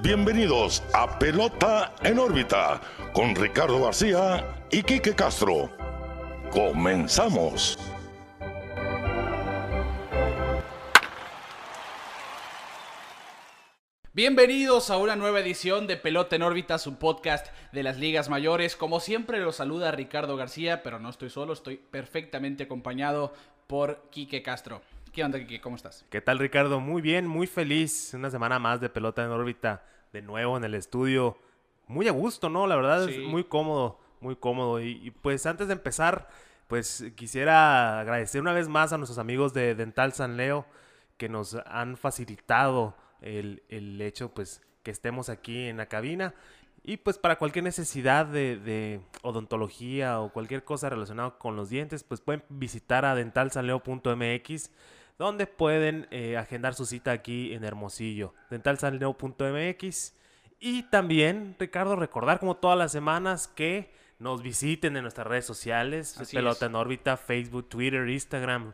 Bienvenidos a Pelota en órbita con Ricardo García y Quique Castro. Comenzamos. Bienvenidos a una nueva edición de Pelota en órbita, su podcast de las ligas mayores. Como siempre los saluda Ricardo García, pero no estoy solo, estoy perfectamente acompañado por Quique Castro. ¿Qué onda, Quique? ¿Cómo estás? ¿Qué tal, Ricardo? Muy bien, muy feliz. Una semana más de pelota en órbita, de nuevo en el estudio. Muy a gusto, ¿no? La verdad Sí. es muy cómodo, muy cómodo. Y, y, pues antes de empezar, pues quisiera agradecer una vez más a nuestros amigos de Dental San Leo que nos han facilitado el, el hecho, pues, que estemos aquí en la cabina. Y pues para cualquier necesidad de, de odontología o cualquier cosa relacionada con los dientes, pues pueden visitar a dentalsanleo.mx donde pueden eh, agendar su cita aquí en Hermosillo. dentalsanleo.mx y también, Ricardo, recordar como todas las semanas que nos visiten en nuestras redes sociales, Así Pelota es. en órbita, Facebook, Twitter, Instagram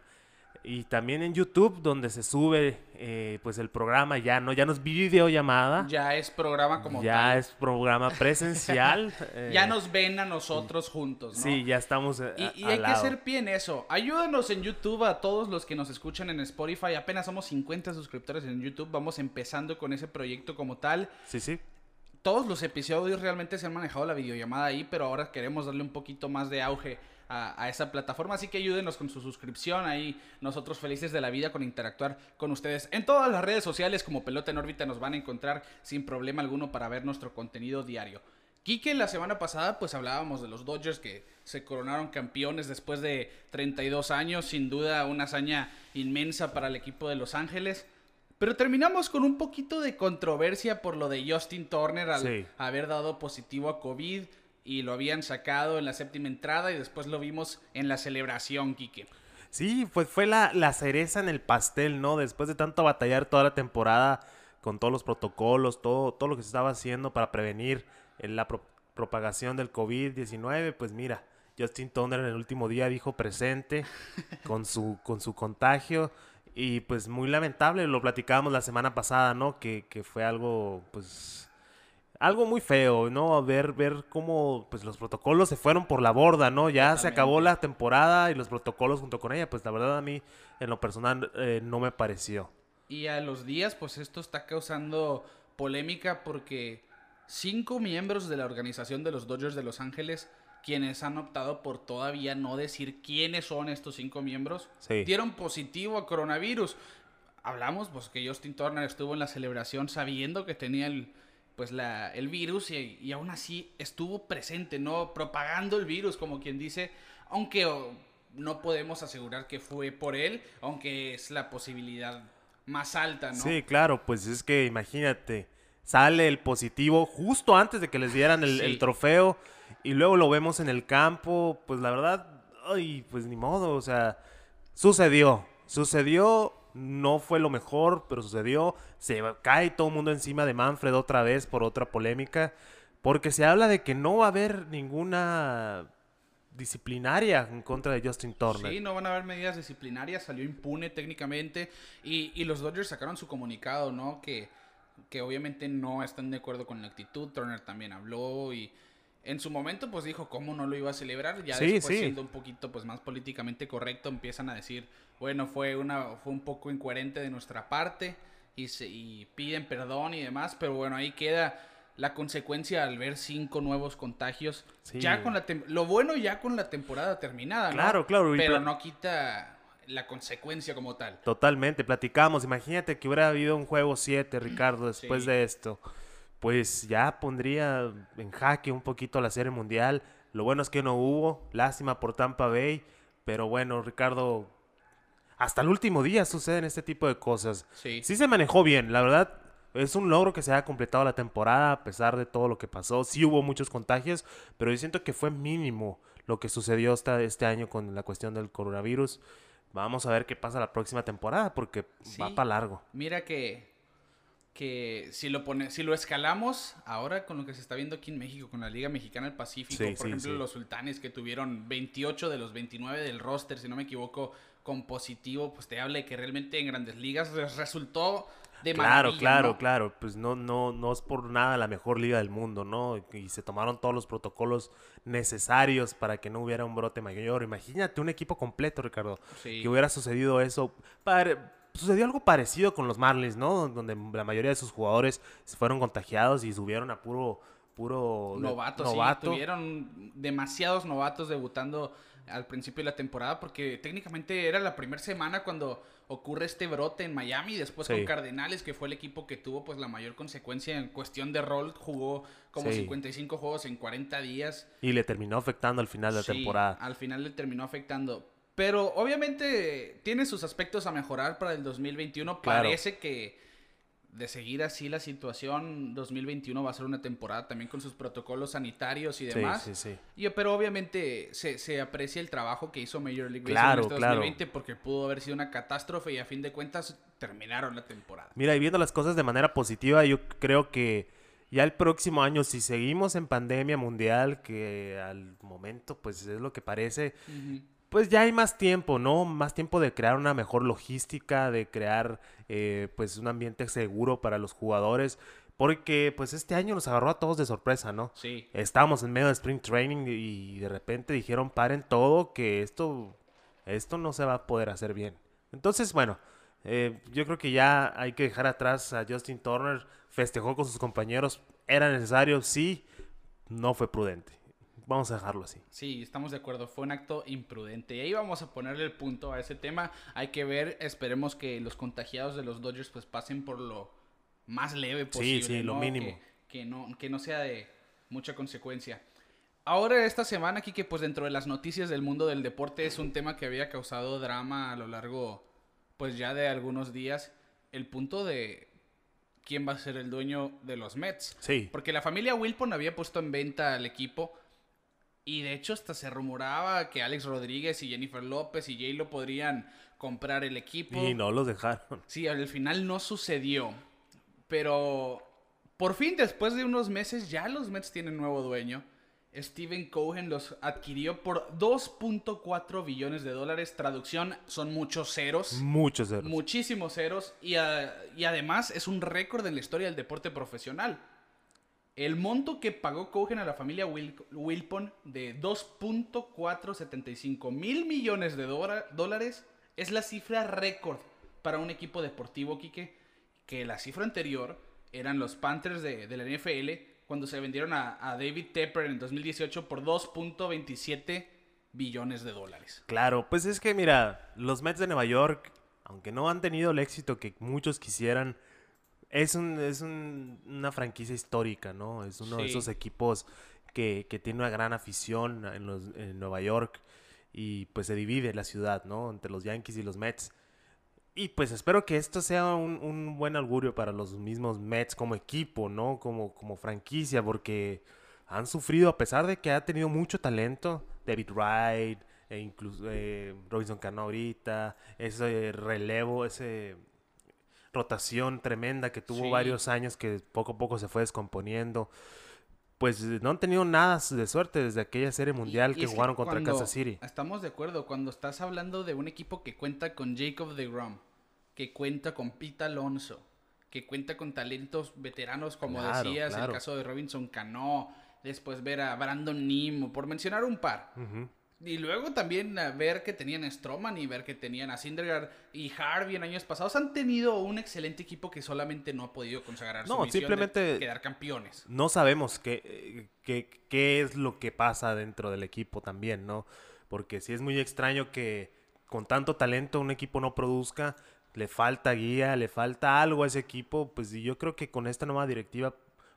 y también en YouTube donde se sube eh, pues el programa ya no ya no es videollamada, Ya es programa como ya tal. es programa presencial. eh, Ya nos ven a nosotros juntos, ¿no? Sí, ya estamos eh, Y, hay que hacer pie en eso. Ayúdanos en YouTube a todos los que nos escuchan en Spotify. Apenas somos 50 suscriptores en YouTube. Vamos empezando con ese proyecto como tal. Sí, sí. todos los episodios realmente se han manejado la videollamada ahí, pero ahora queremos darle un poquito más de auge a, a esa plataforma. Así que ayúdenos con su suscripción. Ahí nosotros felices de la vida con interactuar con ustedes. En todas las redes sociales como Pelota en órbita nos van a encontrar sin problema alguno para ver nuestro contenido diario. Quique, la semana pasada pues hablábamos de los Dodgers que se coronaron campeones después de 32 años. Sin duda una hazaña inmensa para el equipo de Los Ángeles. Pero terminamos con un poquito de controversia por lo de Justin Turner al Sí. haber dado positivo a COVID y lo habían sacado en la séptima entrada y después lo vimos en la celebración, Quique. Sí, pues fue la, la cereza en el pastel, ¿no? Después de tanto batallar toda la temporada con todos los protocolos, todo, todo lo que se estaba haciendo para prevenir la pro- propagación del COVID-19, pues mira, Justin Turner en el último día dijo presente con su, con su contagio y pues muy lamentable, lo platicábamos la semana pasada, ¿no? Que, que fue algo, pues algo muy feo, ¿no? Ver, ver cómo pues, los protocolos se fueron por la borda, ¿no? Ya se acabó la temporada y los protocolos junto con ella, pues la verdad a mí en lo personal eh, no me pareció. Y a los días, pues esto está causando polémica porque cinco miembros de la organización de los Dodgers de Los Ángeles, quienes han optado por todavía no decir quiénes son estos cinco miembros, Sí. dieron positivo a coronavirus. Hablamos, pues, que Justin Turner estuvo en la celebración sabiendo que tenía el, pues, la, el virus y, y aún así estuvo presente, ¿no? Propagando el virus, como quien dice, aunque oh, no podemos asegurar que fue por él, aunque es la posibilidad más alta, ¿no? Sí, claro, pues es que imagínate, sale el positivo justo antes de que les dieran el, Sí. el trofeo y luego lo vemos en el campo, pues la verdad, ay, pues ni modo, o sea, sucedió, sucedió, no fue lo mejor, pero sucedió, se cae todo el mundo encima de Manfred otra vez por otra polémica, porque se habla de que no va a haber ninguna disciplinaria en contra de Justin Turner. Sí, no van a haber medidas disciplinarias, salió impune técnicamente y, y los Dodgers sacaron su comunicado, ¿no? Que, que obviamente no están de acuerdo con la actitud, Turner también habló y en su momento pues dijo cómo no lo iba a celebrar, ya Sí, después sí. siendo un poquito pues más políticamente correcto empiezan a decir, bueno, fue, una, fue un poco incoherente de nuestra parte y, se, y piden perdón y demás, pero bueno, ahí queda la consecuencia al ver cinco nuevos contagios. Sí. Ya con la tem- lo bueno ya con la temporada terminada, ¿no? Claro, claro, y Pero no quita la consecuencia como tal. Totalmente, platicamos. Imagínate que hubiera habido un juego 7, Ricardo, después Sí. de esto. Pues ya pondría en jaque un poquito la serie mundial. Lo bueno es que no hubo. Lástima por Tampa Bay. Pero bueno, Ricardo, hasta el último día suceden este tipo de cosas. Sí. Sí se manejó bien, la verdad. Es un logro que se haya completado la temporada a pesar de todo lo que pasó. Sí hubo muchos contagios, pero yo siento que fue mínimo lo que sucedió hasta este año con la cuestión del coronavirus. Vamos a ver qué pasa la próxima temporada porque va para largo. Mira que, que si lo pone, si lo escalamos ahora con lo que se está viendo aquí en México, con la Liga Mexicana del Pacífico, Sí, por sí, ejemplo, sí. los sultanes que tuvieron 28 de los 29 del roster, si no me equivoco, con positivo, pues te habla de que realmente en grandes ligas resultó de Claro, claro, ¿no? claro. Pues no, no, no es por nada la mejor liga del mundo, ¿no? Y se tomaron todos los protocolos necesarios para que no hubiera un brote mayor. Imagínate un equipo completo, Ricardo. Sí. Que hubiera sucedido eso. Sucedió algo parecido con los Marlins, ¿no? Donde la mayoría de sus jugadores se fueron contagiados y subieron a puro, puro novato. sí. Tuvieron demasiados novatos debutando al principio de la temporada porque técnicamente era la primera semana cuando ocurre este brote en Miami, después Sí. con Cardenales, que fue el equipo que tuvo pues la mayor consecuencia en cuestión de rol, jugó como Sí. 55 juegos en 40 días. Y le terminó afectando al final de la Sí, temporada. Al final le terminó afectando. Pero obviamente tiene sus aspectos a mejorar para el 2021. Claro. Parece que de seguir así la situación, 2021 va a ser una temporada también con sus protocolos sanitarios y Sí, demás. sí, sí. Y- pero obviamente se, se aprecia el trabajo que hizo Major League Baseball Claro, en este claro. 2020 porque pudo haber sido una catástrofe y a fin de cuentas terminaron la temporada. Mira, y viendo las cosas de manera positiva, yo creo que ya el próximo año, si seguimos en pandemia mundial, que al momento pues es lo que parece. Pues ya hay más tiempo, ¿no? Más tiempo de crear una mejor logística, de crear eh, pues un ambiente seguro para los jugadores, porque pues este año nos agarró a todos de sorpresa, ¿no? Sí. Estábamos en medio de Spring Training y de repente dijeron paren todo, que esto, esto no se va a poder hacer bien. Entonces, bueno, eh, yo creo que ya hay que dejar atrás a Justin Turner, festejó con sus compañeros, era necesario, sí, no fue prudente. Vamos a dejarlo así. Sí, estamos de acuerdo, fue un acto imprudente. Y ahí vamos a ponerle el punto a ese tema. Hay que ver, esperemos que los contagiados de los Dodgers pues pasen por lo más leve posible. sí, lo ¿no? mínimo. Que, que no, que no sea de mucha consecuencia. Ahora esta semana aquí que pues dentro de las noticias del mundo del deporte es un tema que había causado drama a lo largo pues ya de algunos días. El punto de quién va a ser el dueño de los Mets. Sí, Porque la familia Wilpon había puesto en venta al equipo. Y de hecho hasta se rumoraba que Alex Rodríguez y Jennifer López y J-Lo podrían comprar el equipo. y no los dejaron. Sí, al final no sucedió. Pero por fin, después de unos meses, ya los Mets tienen nuevo dueño. Steven Cohen los adquirió por 2.4 billones de dólares. Traducción, son muchos ceros. Muchos ceros. Muchísimos ceros. Y, ah, y además es un récord en la historia del deporte profesional. El monto que pagó Cohen a la familia Wil- Wilpon de 2.475 mil millones de dólares es la cifra récord para un equipo deportivo, Quique. Que la cifra anterior eran los Panthers de, la NFL cuando se vendieron a, a David Tepper en 2018 por 2.27 billones de dólares. Claro, pues es que mira, los Mets de Nueva York, aunque no han tenido el éxito que muchos quisieran, es, un, es un- una franquicia histórica, ¿no? Es uno de esos equipos que, que tiene una gran afición en, los- en Nueva York y pues se divide la ciudad, ¿no? Entre los Yankees y los Mets. Y pues espero que esto sea un, un buen augurio para los mismos Mets como equipo, ¿no? Como, como franquicia, porque han sufrido, a pesar de que ha tenido mucho talento, David Wright, e incluso eh, Robinson Cano ahorita, ese relevo, ese rotación tremenda que tuvo Sí. varios años que poco a poco se fue descomponiendo. Pues no han tenido nada de suerte desde aquella serie mundial Y- y que jugaron contra Kansas City. Estamos de acuerdo, cuando estás hablando de un equipo que cuenta con Jacob de Grom, que cuenta con Pete Alonso, que cuenta con talentos veteranos, como Claro, decías, claro. el caso de Robinson Cano, después ver a Brandon Nimo, por mencionar un par. Y luego también a ver que tenían a Stroman y ver que tenían a Syndergaard y Harvey en años pasados. Han tenido un excelente equipo que solamente no ha podido consagrar su No, de simplemente- quedar campeones. no sabemos qué, eh, qué, qué es lo que pasa dentro del equipo también, ¿no? Porque sí es muy extraño que con tanto talento un equipo no produzca, le falta guía, le falta algo a ese equipo, pues yo creo que con esta nueva directiva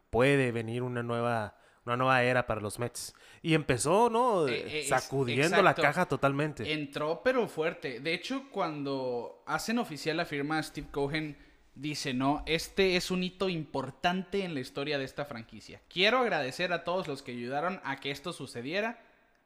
puede venir una nueva una nueva era para los Mets. Y empezó, ¿no? Eh, eh, es- Sacudiendo la caja totalmente. Entró, pero fuerte. De hecho, cuando hacen oficial la firma, Steve Cohen dice, no, este es un hito importante en la historia de esta franquicia. Quiero agradecer a todos los que ayudaron a que esto sucediera,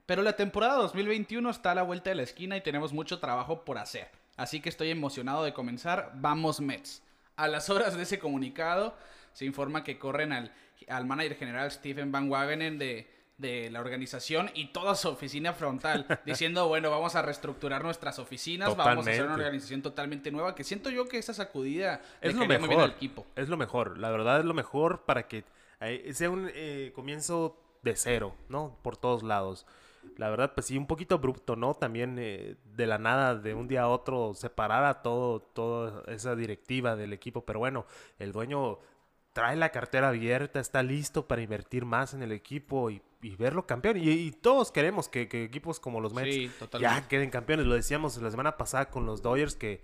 pero la temporada 2021 está a la vuelta de la esquina y tenemos mucho trabajo por hacer. Así que estoy emocionado de comenzar. Vamos Mets. A las horas de ese comunicado se informa que corren al, al manager general Stephen Van Wagenen de, de la organización y toda su oficina frontal, diciendo, bueno, vamos a reestructurar nuestras oficinas, vamos a hacer una organización totalmente nueva, que siento yo que esa sacudida Es lo muy bien mejor. al equipo. Es lo mejor. La verdad es lo mejor para que eh, sea un eh, comienzo de cero, ¿no? Por todos lados. La verdad, pues sí, un poquito abrupto, ¿no? También eh, de la nada, de un día a otro, separar a todo, toda esa directiva del equipo. Pero bueno, el dueño trae la cartera abierta, está listo para invertir más en el equipo y, y verlo campeón. Y, y todos queremos que, que equipos como los Mets Sí, ya queden campeones. Lo decíamos la semana pasada con los Dodgers que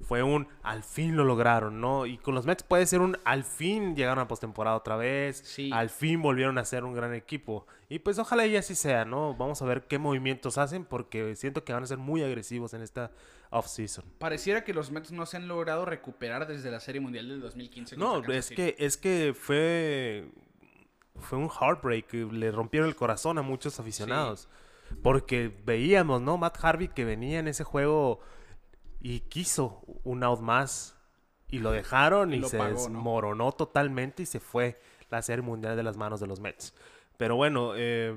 fue un al fin lo lograron, ¿no? Y con los Mets puede ser un al fin llegaron a postemporada otra vez, Sí. al fin volvieron a ser un gran equipo. Y pues ojalá y así sea, ¿no? Vamos a ver qué movimientos hacen porque siento que van a ser muy agresivos en esta off-season. Pareciera que los Mets no se han logrado recuperar desde la Serie Mundial del 2015. No, es que, es que fue, fue un heartbreak, le rompieron el corazón a muchos aficionados. Porque veíamos, ¿no? Matt Harvey que venía en ese juego y quiso un out más y lo dejaron Y y, lo se pagó, ¿no? desmoronó totalmente y se fue la serie mundial de las manos de los Mets. Pero bueno, eh,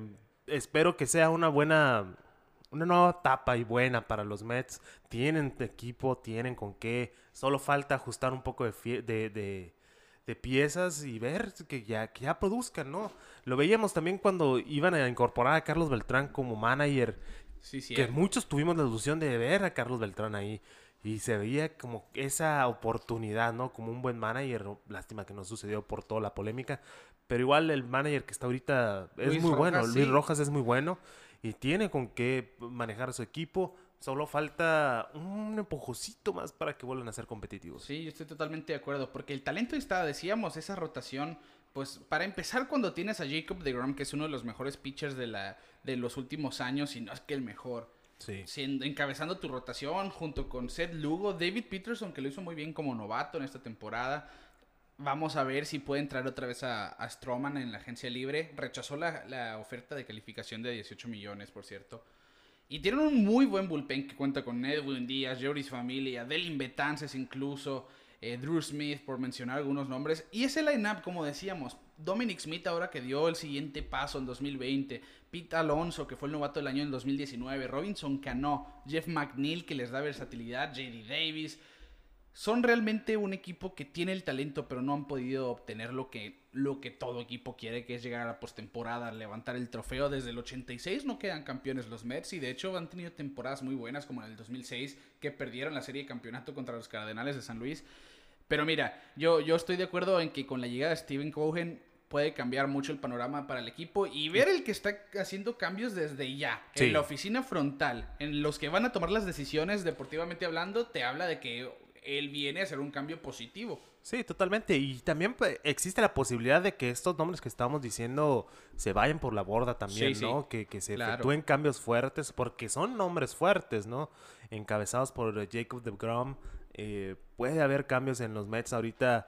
espero que sea una buena, una nueva etapa y buena para los Mets. Tienen equipo, tienen con qué. Solo falta ajustar un poco de, de, de- de piezas y ver que ya, que ya produzcan, ¿no? Lo veíamos también cuando iban a incorporar a Carlos Beltrán como manager Sí, sí. que muchos tuvimos la ilusión de ver a Carlos Beltrán ahí y se veía como esa oportunidad, ¿no? Como un buen manager. Lástima que no sucedió por toda la polémica, pero igual el manager que está ahorita es Luis muy bueno. Luis. Rojas es muy bueno y tiene con qué manejar su equipo. Solo falta un empujocito más para que vuelvan a ser competitivos. Sí, yo estoy totalmente de acuerdo, porque el talento está, decíamos, esa rotación, pues para empezar cuando tienes a Jacob DeGrom, que es uno de los mejores pitchers de, la, de los últimos años, y no es que el mejor, Sí. siendo, encabezando tu rotación junto con Seth Lugo, David Peterson, que lo hizo muy bien como novato en esta temporada. Vamos a ver si pueden traer otra vez a, a Stroman en la agencia libre. Rechazó la, la oferta de calificación de 18 millones, por cierto. Y tienen un muy buen bullpen que cuenta con Edwin Díaz, Joris Familia, Delin Betances incluso, eh, Drew Smith, por mencionar algunos nombres. Y ese line-up, como decíamos, Dominic Smith ahora que dio el siguiente paso en 2020, Pete Alonso, que fue el novato del año en 2019, Robinson Cano, Jeff McNeil, que les da versatilidad, JD Davis. Son realmente un equipo que tiene el talento, pero no han podido obtener lo que, lo que todo equipo quiere, que es llegar a la postemporada, levantar el trofeo. Desde el 86 no quedan campeones los Mets y de hecho han tenido temporadas muy buenas, como en el 2006, que perdieron la serie de campeonato contra los Cardenales de San Luis. Pero mira, yo, yo estoy de acuerdo en que con la llegada de Steven Cohen puede cambiar mucho el panorama para el equipo y ver el que está haciendo cambios desde ya, Sí. en la oficina frontal, en los que van a tomar las decisiones deportivamente hablando, te habla de que él viene a hacer un cambio positivo. Sí, totalmente. Y también pues, existe la posibilidad de que estos nombres que estamos diciendo se vayan por la borda también, Sí, sí. ¿no? Que, que se Claro. efectúen cambios fuertes, porque son nombres fuertes, ¿no? Encabezados por eh, Jacob de Grom. Eh, puede haber cambios en los Mets ahorita.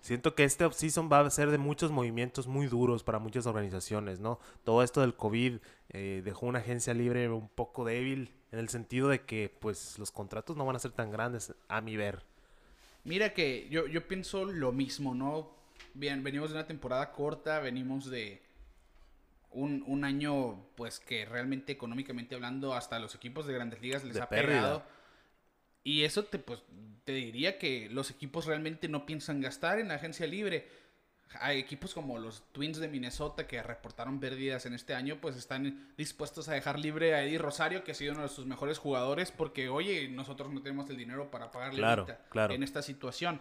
Siento que este offseason va a ser de muchos movimientos muy duros para muchas organizaciones, ¿no? Todo esto del COVID eh, dejó una agencia libre un poco débil en el sentido de que, pues, los contratos no van a ser tan grandes a mi ver. Mira que yo, yo pienso lo mismo, ¿no? Bien, venimos de una temporada corta, venimos de un, un año, pues que realmente económicamente hablando, hasta los equipos de grandes ligas les De ha pérdida. pegado. Y eso te, pues, te diría que los equipos realmente no piensan gastar en la agencia libre. Hay equipos como los Twins de Minnesota que reportaron pérdidas en este año, pues están dispuestos a dejar libre a Eddie Rosario, que ha sido uno de sus mejores jugadores, porque oye, nosotros no tenemos el dinero para pagarle Claro, claro. en esta situación.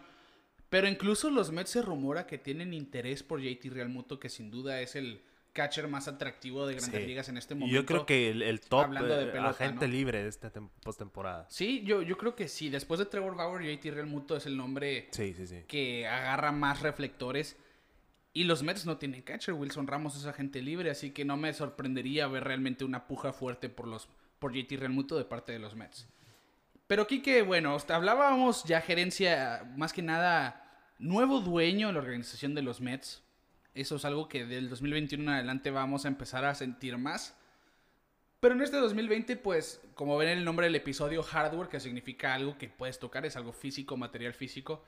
Pero incluso los Mets se rumora que tienen interés por JT Realmuto, que sin duda es el catcher más atractivo de grandes Sí. ligas en este momento. yo creo que el, el top hablando de eh, pelota, agente ¿no? libre de esta tem- postemporada. Sí, yo, yo creo que sí. Después de Trevor Bauer, JT Realmuto es el nombre Sí, sí, sí. que agarra más reflectores. Y los Mets no tienen catcher. Wilson Ramos es agente libre, así que no me sorprendería ver realmente una puja fuerte por los por JT Realmuto de parte de los Mets. Pero Kike, bueno, hasta hablábamos ya gerencia, más que nada, nuevo dueño en la organización de los Mets. Eso es algo que del 2021 en adelante vamos a empezar a sentir más. Pero en este 2020, pues, como ven en el nombre del episodio, hardware, que significa algo que puedes tocar, es algo físico, material físico.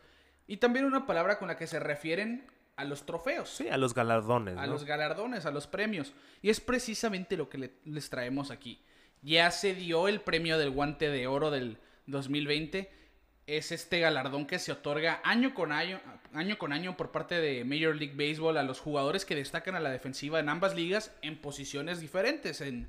Y también una palabra con la que se refieren a los trofeos. Sí, a los galardones. A ¿no? los galardones, a los premios. Y es precisamente lo que le- les traemos aquí. Ya se dio el premio del guante de oro del 2020. Es este galardón que se otorga año con año, año con año por parte de Major League Baseball a los jugadores que destacan a la defensiva en ambas ligas en posiciones diferentes. En,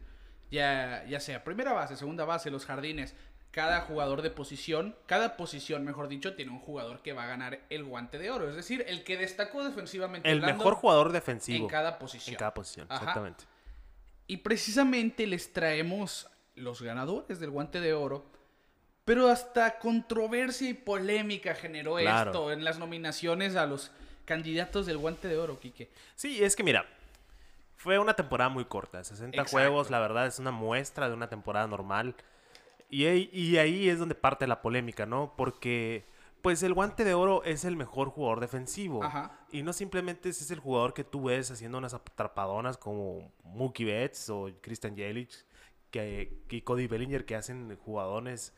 ya, ya sea primera base, segunda base, los jardines. Cada jugador de posición, cada posición, mejor dicho, tiene un jugador que va a ganar el guante de oro. Es decir, el que destacó defensivamente. El mejor jugador defensivo. en cada posición. En cada posición, Ajá. exactamente. Y precisamente les traemos los ganadores del guante de oro. Pero hasta controversia y polémica generó Claro. esto en las nominaciones a los candidatos del guante de oro, Quique. Sí, es que mira, fue una temporada muy corta. 60 Exacto. juegos, la verdad, es una muestra de una temporada normal. Y ahí, y ahí es donde parte la polémica, ¿no? Porque, pues, el guante de oro es el mejor jugador defensivo. Ajá. Y no simplemente es el jugador que tú ves haciendo unas atrapadonas como Mookie Betts o Christian Yelich que, y Cody Bellinger que hacen jugadores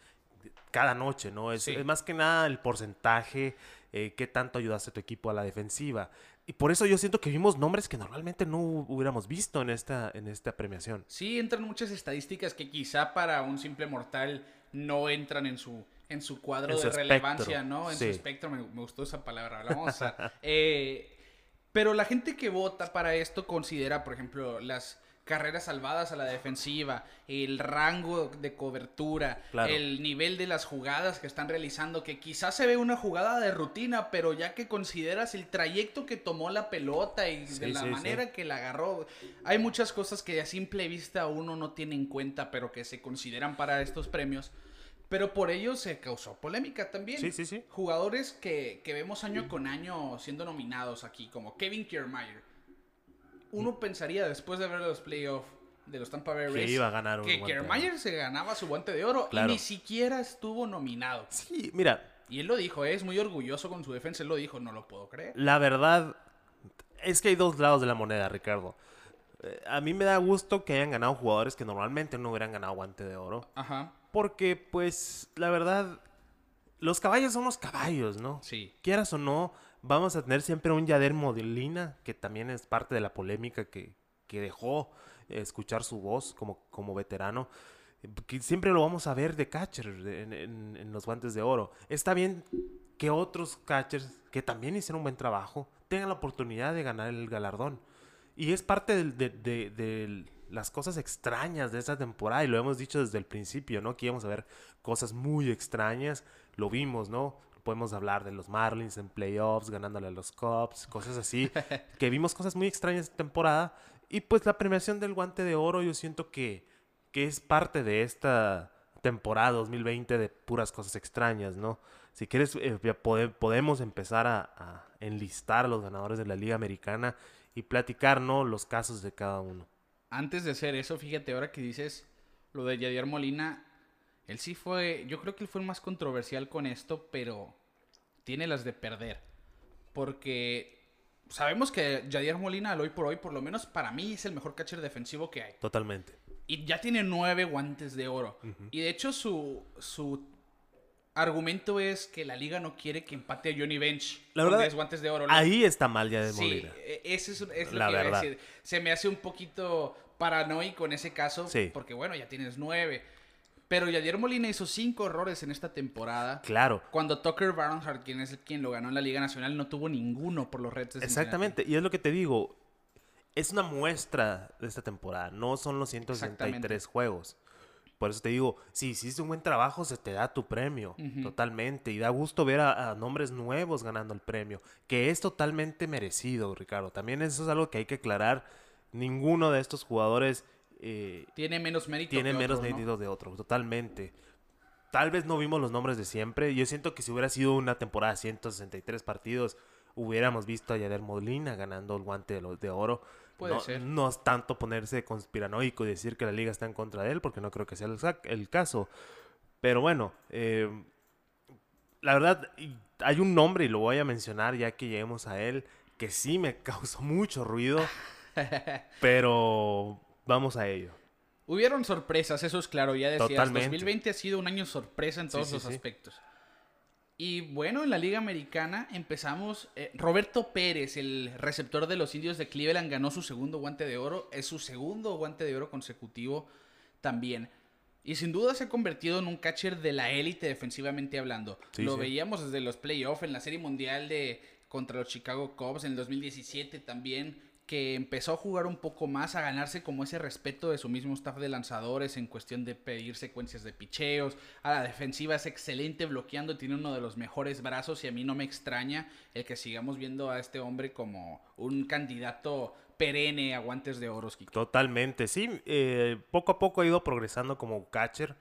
cada noche, ¿no? Es, Sí. es más que nada el porcentaje, eh, qué tanto ayudaste a tu equipo a la defensiva. Y por eso yo siento que vimos nombres que normalmente no hubiéramos visto en esta, en esta premiación. Sí, entran muchas estadísticas que quizá para un simple mortal no entran en su, en su cuadro En su de relevancia, ¿no? En sí. su espectro, me, me gustó esa palabra, la vamos a... eh, pero la gente que vota para esto considera, por ejemplo, las carreras salvadas a la defensiva, el rango de cobertura, Claro. el nivel de las jugadas que están realizando, que quizás se ve una jugada de rutina, pero ya que consideras el trayecto que tomó la pelota y de Sí, la sí, sí. manera que la agarró, hay muchas cosas que a simple vista uno no tiene en cuenta, pero que se consideran para estos premios. Pero por ello se causó polémica también. Sí, sí, sí. Jugadores que, que vemos año con año siendo nominados aquí, como Kevin Kiermaier. Uno pensaría después de ver los playoffs de los Tampa Bay Que Rays iba a ganar un que. Kiermaier se ganaba su guante de oro Claro. y ni siquiera estuvo nominado. Sí, mira, Y él lo dijo, ¿eh? es muy orgulloso con su defensa, él lo dijo, no lo puedo creer. La verdad es que hay dos lados de la moneda, Ricardo. Eh, A mí me da gusto que hayan ganado jugadores que normalmente no hubieran ganado guante de oro. Ajá, Porque, pues, la verdad, los caballos son los caballos, ¿no? sí. Quieras o no, vamos a tener siempre un Yader Modelina, que también es parte de la polémica que, que dejó eh, escuchar su voz como, como veterano. Que siempre lo vamos a ver de catcher en, en- los guantes de oro. Está bien que otros catchers que también hicieron un buen trabajo tengan la oportunidad de ganar el galardón. Y es parte de, de- de las cosas extrañas de esta temporada. Y lo hemos dicho desde el principio, ¿no? Que íbamos a ver cosas muy extrañas. Lo vimos, ¿no? Podemos hablar de los Marlins en playoffs, ganándole a los Cubs, cosas así. que vimos cosas muy extrañas esta temporada. Y pues la premiación del guante de oro, yo siento que, que es parte de esta temporada 2020 de puras cosas extrañas, ¿no? Si quieres, eh, pode- podemos empezar a, a enlistar a los ganadores de la Liga Americana y platicar, ¿no? Los casos de cada uno. Antes de hacer eso, fíjate, ahora que dices lo de Yadier Molina, él sí fue, yo creo que él fue el más controversial con esto, pero tiene las de perder. Porque sabemos que Yadier Molina, al hoy por hoy, por lo menos para mí, es el mejor catcher defensivo que hay. Totalmente. Y ya tiene nueve guantes de oro. Y de hecho su, su argumento es que la liga no quiere que empate a Johnny Bench La verdad, 10 guantes de oro. Ahí está mal ya de Sí, Molina. e- ese es, es lo La que iba a verdad. decir. Se me hace un poquito paranoico en ese caso, Sí. porque bueno, ya tienes nueve. Pero Yadier Molina hizo cinco errores en esta temporada. Claro. Cuando Tucker Barnhart, quien es el- quien lo ganó en la Liga Nacional, no tuvo ninguno por los Reds. Exactamente. Y es lo que te digo. Es una muestra de esta temporada. No son los 163 juegos. Por eso te digo, si hiciste un buen trabajo, se te da tu premio. Totalmente. Y da gusto ver a, a nombres nuevos ganando el premio. Que es totalmente merecido, Ricardo. También eso es algo que hay que aclarar. Ninguno de estos jugadores eh, Tiene menos mérito. tiene que menos otros, ¿no? mérito de otros. Totalmente. Tal vez no vimos los nombres de siempre. Yo siento que si hubiera sido una temporada de 163 partidos, hubiéramos visto a Yader Molina ganando el guante de, oro. Puede no, ser. No es tanto ponerse conspiranoico y decir que la liga está en contra de él, porque no creo que sea el, caso. Pero bueno, eh, la verdad, hay un nombre, y lo voy a mencionar ya que lleguemos a él, que sí me causó mucho ruido, pero vamos a ello. Hubieron sorpresas, eso es claro, ya decías. Totalmente. 2020 ha sido un año sorpresa en todos sí, los sí. aspectos. Y bueno, en la Liga Americana empezamos. eh, Roberto Pérez, el receptor de los indios de Cleveland, ganó su segundo guante de oro. Es su segundo guante de oro consecutivo también. Y sin duda se ha convertido en un catcher de la élite defensivamente hablando. Lo veíamos desde los playoffs en la Serie Mundial de contra los Chicago Cubs en el 2017 también, que empezó a jugar un poco más, a ganarse como ese respeto de su mismo staff de lanzadores en cuestión de pedir secuencias de picheos. A la defensiva es excelente bloqueando, tiene uno de los mejores brazos y a mí no me extraña el que sigamos viendo a este hombre como un candidato perenne a guantes de oro. Totalmente, sí. eh, poco a poco ha ido progresando como catcher.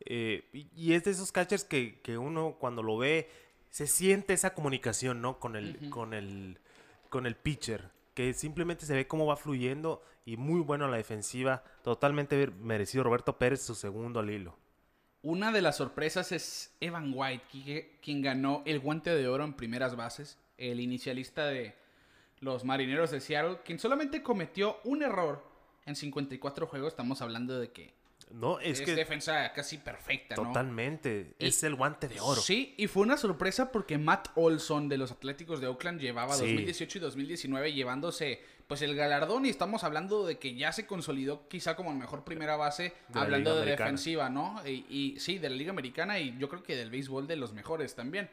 eh, y, es de esos catchers que, que uno cuando lo ve se siente esa comunicación, ¿no? Con el, con el, con el pitcher. Que simplemente se ve cómo va fluyendo y muy bueno la defensiva. Totalmente merecido Roberto Pérez su segundo al hilo. Una de las sorpresas es Evan White, quien ganó el guante de oro en primeras bases, el inicialista de los Marineros de Seattle, quien solamente cometió un error en 54 juegos. Estamos hablando de que No, es, es, que defensa casi perfecta, ¿no? totalmente. Y- es el guante de oro. Sí, y fue una sorpresa porque Matt Olson de los Atléticos de Oakland llevaba Sí. 2018 y 2019 llevándose pues el galardón y estamos hablando de que ya se consolidó quizá como el mejor primera base De hablando de Americana. defensiva, ¿no? Y, y sí, de la Liga Americana y yo creo que del béisbol de los mejores también.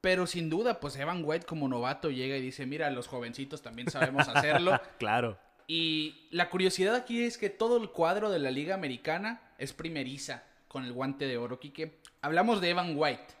Pero sin duda, pues Evan White como novato llega y dice, mira, los jovencitos también sabemos hacerlo. Claro. Y la curiosidad aquí es que todo el cuadro de la Liga Americana es primeriza con el guante de oro, Quique. Hablamos de Evan White.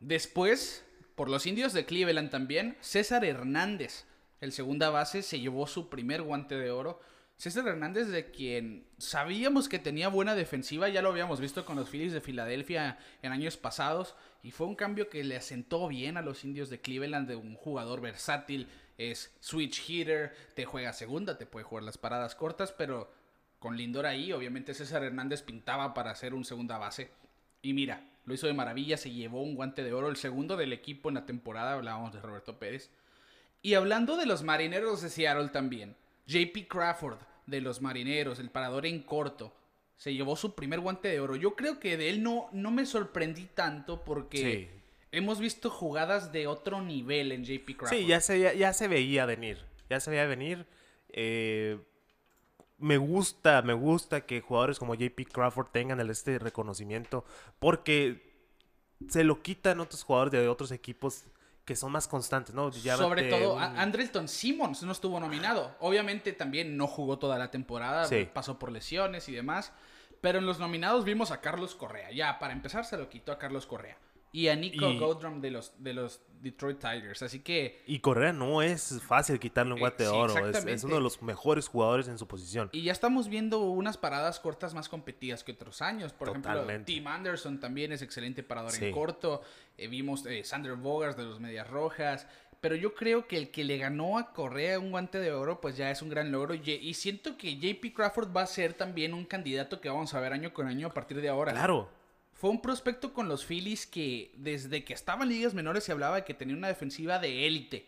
Después, por los indios de Cleveland también, César Hernández, el segunda base, se llevó su primer guante de oro. César Hernández, de quien sabíamos que tenía buena defensiva, ya lo habíamos visto con los Phillies de Filadelfia en años pasados, y fue un cambio que le asentó bien a los indios de Cleveland de un jugador versátil, es switch hitter, te juega segunda, te puede jugar las paradas cortas, pero con Lindor ahí, obviamente César Hernández pintaba para ser un segunda base. Y mira, lo hizo de maravilla, se llevó un guante de oro, el segundo del equipo en la temporada, hablábamos de Roberto Pérez. Y hablando de los marineros de Seattle también, JP Crawford de los marineros, el parador en corto, se llevó su primer guante de oro. Yo creo que de él no, no me sorprendí tanto porque Sí. Hemos visto jugadas de otro nivel en JP Crawford. Sí, ya se, ya, ya se veía venir. Ya se veía venir. Eh, me gusta, me gusta que jugadores como JP Crawford tengan el- este reconocimiento. Porque se lo quitan otros jugadores de otros equipos que son más constantes, ¿no? Sobre todo, un- Andrelton Simmons no estuvo nominado. Obviamente también no jugó toda la temporada, Sí. pasó por lesiones y demás. Pero en los nominados vimos a Carlos Correa. Ya, para empezar, se lo quitó a Carlos Correa. Y a Nico Y- Goldrum de los, de los Detroit Tigers. Así que. Y Correa no es fácil quitarle un Eh, guante de sí, oro. Es- uno de los mejores jugadores en su posición. Y ya estamos viendo unas paradas cortas más competidas que otros años. Por ejemplo, Totalmente. Tim Anderson también es excelente parador Sí. en corto. Eh, vimos eh, Sander Bogars de los Medias Rojas. Pero yo creo que el que le ganó a Correa un guante de oro, pues ya es un gran logro. Y, y siento que JP Crawford va a ser también un candidato que vamos a ver año con año a partir de ahora. Claro. Fue un prospecto con los Phillies que desde que estaba en ligas menores se hablaba de que tenía una defensiva de élite.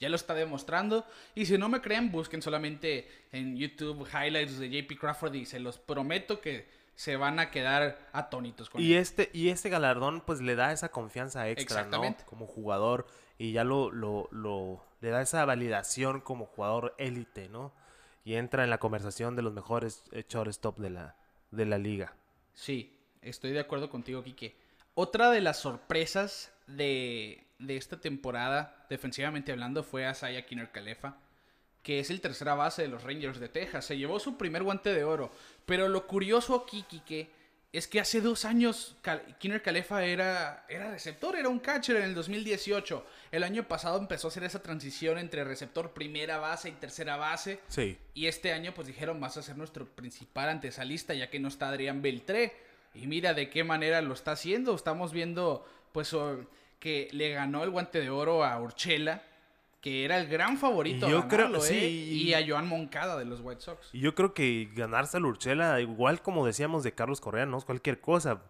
Ya lo está demostrando. Y si no me creen, busquen solamente en YouTube highlights de JP Crawford y se los prometo que se van a quedar atónitos con Y él. este, y este galardón pues le da esa confianza extra, ¿no? Como jugador y ya lo, lo, lo- le da esa validación como jugador élite, ¿no? Y entra en la conversación de los mejores shortstop de la, de la liga. Sí, estoy de acuerdo contigo, Quique. Otra de las sorpresas de, de esta temporada, defensivamente hablando, fue Asaya Kinner Calefa, que es el tercera base de los Rangers de Texas. Se llevó su primer guante de oro. Pero lo curioso aquí, Quique, es que hace dos años Kinner Calefa era, era receptor, era un catcher en el 2018. El año pasado empezó a hacer esa transición entre receptor primera base y tercera base. Sí. Y este año pues dijeron vas a ser nuestro principal antesalista ya que no está Adrián Beltré. Y mira de qué manera lo está haciendo. Estamos viendo pues que le ganó el guante de oro a Urchela, que era el gran favorito. Y yo a creo- ganarlo, sí, ¿eh? y- Y a Joan Moncada de los White Sox. Y yo creo que ganarse a Urchela, igual como decíamos de Carlos Correa, no es cualquier cosa.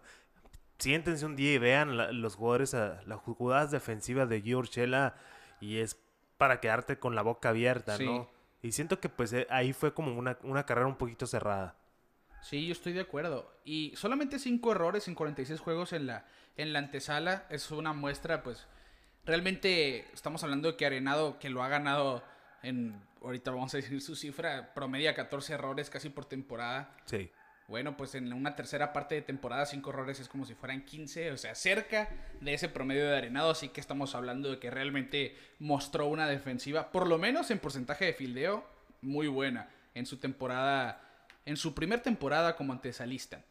Siéntense un día y vean la- los jugadores, a- las jugadas defensivas de Gio Urchela y es para quedarte con la boca abierta, Sí. ¿no? Y siento que pues eh, ahí fue como una, una carrera un poquito cerrada. Sí, yo estoy de acuerdo. Y solamente cinco errores en 46 juegos en la, en la antesala es una muestra, pues, realmente estamos hablando de que Arenado, que lo ha ganado en, ahorita vamos a decir su cifra, promedia 14 errores casi por temporada. Sí. Bueno, pues en una tercera parte de temporada, cinco errores es como si fueran 15, o sea, cerca de ese promedio de arenado. Así que estamos hablando de que realmente mostró una defensiva, por lo menos en porcentaje de fildeo, muy buena en su temporada, en su primer temporada como antesalista.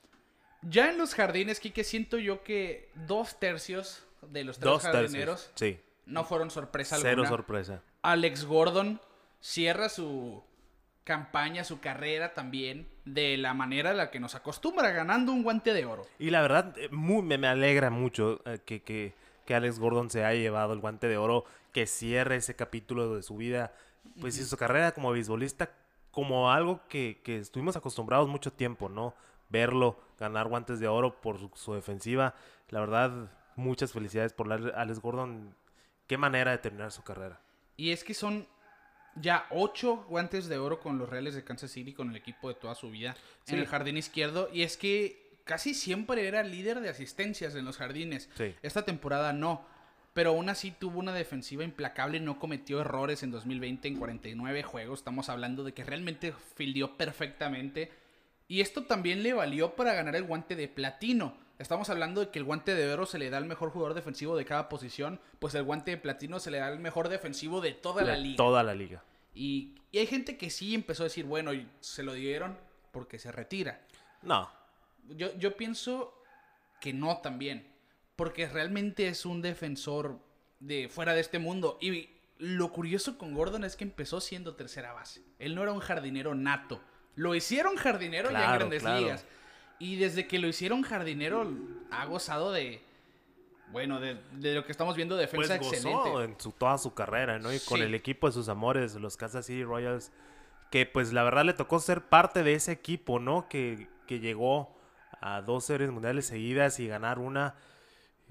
Ya en los jardines, Kike, siento yo que dos tercios de los tres Dos jardineros tercios. Sí. no fueron sorpresa Cero alguna. sorpresa. Alex Gordon cierra su campaña, su carrera también de la manera en la que nos acostumbra, ganando un guante de oro. Y la verdad, eh, muy- me, me alegra mucho eh, que, que, que Alex Gordon se haya llevado el guante de oro, que cierre ese capítulo de su vida, pues y su carrera como beisbolista, como algo que, que estuvimos acostumbrados mucho tiempo, ¿no? Verlo ganar guantes de oro por su, su defensiva. La verdad, muchas felicidades por Alex Gordon. Qué manera de terminar su carrera. Y es que son ya ocho guantes de oro con los Reales de Kansas City, con el equipo de toda su vida Sí. en el jardín izquierdo. Y es que casi siempre era líder de asistencias en los jardines. Sí. Esta temporada no. Pero aún así tuvo una defensiva implacable, no cometió errores en 2020 en 49 juegos. Estamos hablando de que realmente fildió perfectamente. Y esto también le valió para ganar el guante de platino. Estamos hablando de que el guante de oro se le da al mejor jugador defensivo de cada posición, pues el guante de platino se le da al mejor defensivo de toda la liga. Toda la liga. Y, y hay gente que sí empezó a decir, bueno, se lo dieron porque se retira. No, Yo, yo pienso que no también. Porque realmente es un defensor de fuera de este mundo. Y lo curioso con Gordon es que empezó siendo tercera base. Él no era un jardinero nato. Lo hicieron jardinero ya en grandes claro. ligas. Y desde que lo hicieron jardinero, ha gozado de. Bueno, de, de lo que estamos viendo, pues defensa gozó excelente. en su, toda su carrera, ¿no? Y con el equipo de sus amores, los Kansas City Royals, que pues la verdad le tocó ser parte de ese equipo, ¿no? Que, que llegó a dos series mundiales seguidas y ganar una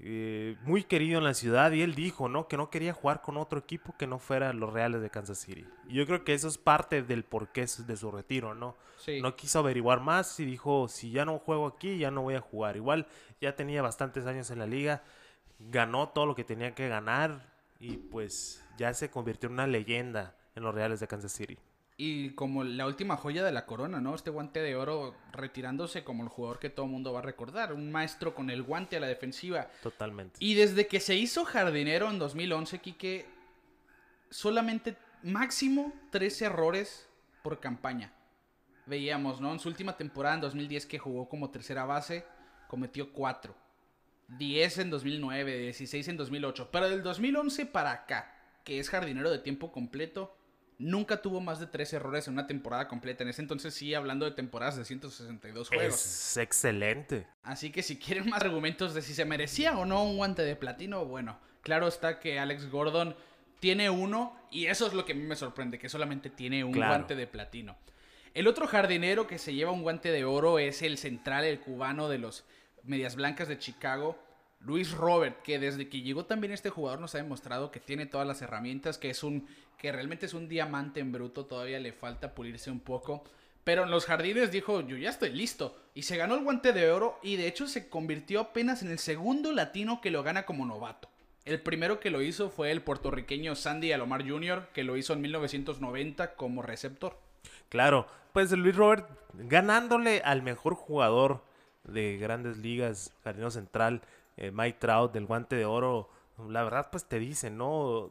eh, muy querido en la ciudad. Y él dijo, ¿no? Que no quería jugar con otro equipo que no fuera los Reales de Kansas City. Y yo creo que eso es parte del porqué de su retiro, ¿no? Sí. No quiso averiguar más y dijo, si ya no juego aquí, ya no voy a jugar. Igual ya tenía bastantes años en la liga, ganó todo lo que tenía que ganar y pues ya se convirtió en una leyenda en los Reales de Kansas City. Y como la última joya de la corona, ¿no? Este guante de oro retirándose como el jugador que todo el mundo va a recordar. Un maestro con el guante a la defensiva. Totalmente. Y desde que se hizo jardinero en 2011, Quique, solamente máximo tres errores por campaña. Veíamos, ¿no? En su última temporada, en 2010, que jugó como tercera base, cometió cuatro. 10 en 2009, 16 en 2008. Pero del 2011 para acá, que es jardinero de tiempo completo, nunca tuvo más de tres errores en una temporada completa. En ese entonces sí, hablando de temporadas de 162 juegos. Es excelente. Así que si quieren más argumentos de si se merecía o no un guante de platino, bueno, claro está que Alex Gordon tiene uno y eso es lo que a mí me sorprende, que solamente tiene un Claro. guante de platino. El otro jardinero que se lleva un guante de oro es el central, el cubano de los Medias Blancas de Chicago, Luis Robert, que desde que llegó también este jugador nos ha demostrado que tiene todas las herramientas, que es un que realmente es un diamante en bruto, todavía le falta pulirse un poco. Pero en los jardines dijo, yo ya estoy listo. Y se ganó el guante de oro y de hecho se convirtió apenas en el segundo latino que lo gana como novato. El primero que lo hizo fue el puertorriqueño Sandy Alomar Jr., que lo hizo en 1990 como receptor. Claro, pues Luis Robert ganándole al mejor jugador de grandes ligas, Jardinero Central, eh, Mike Trout del guante de oro, la verdad pues te dice, ¿no?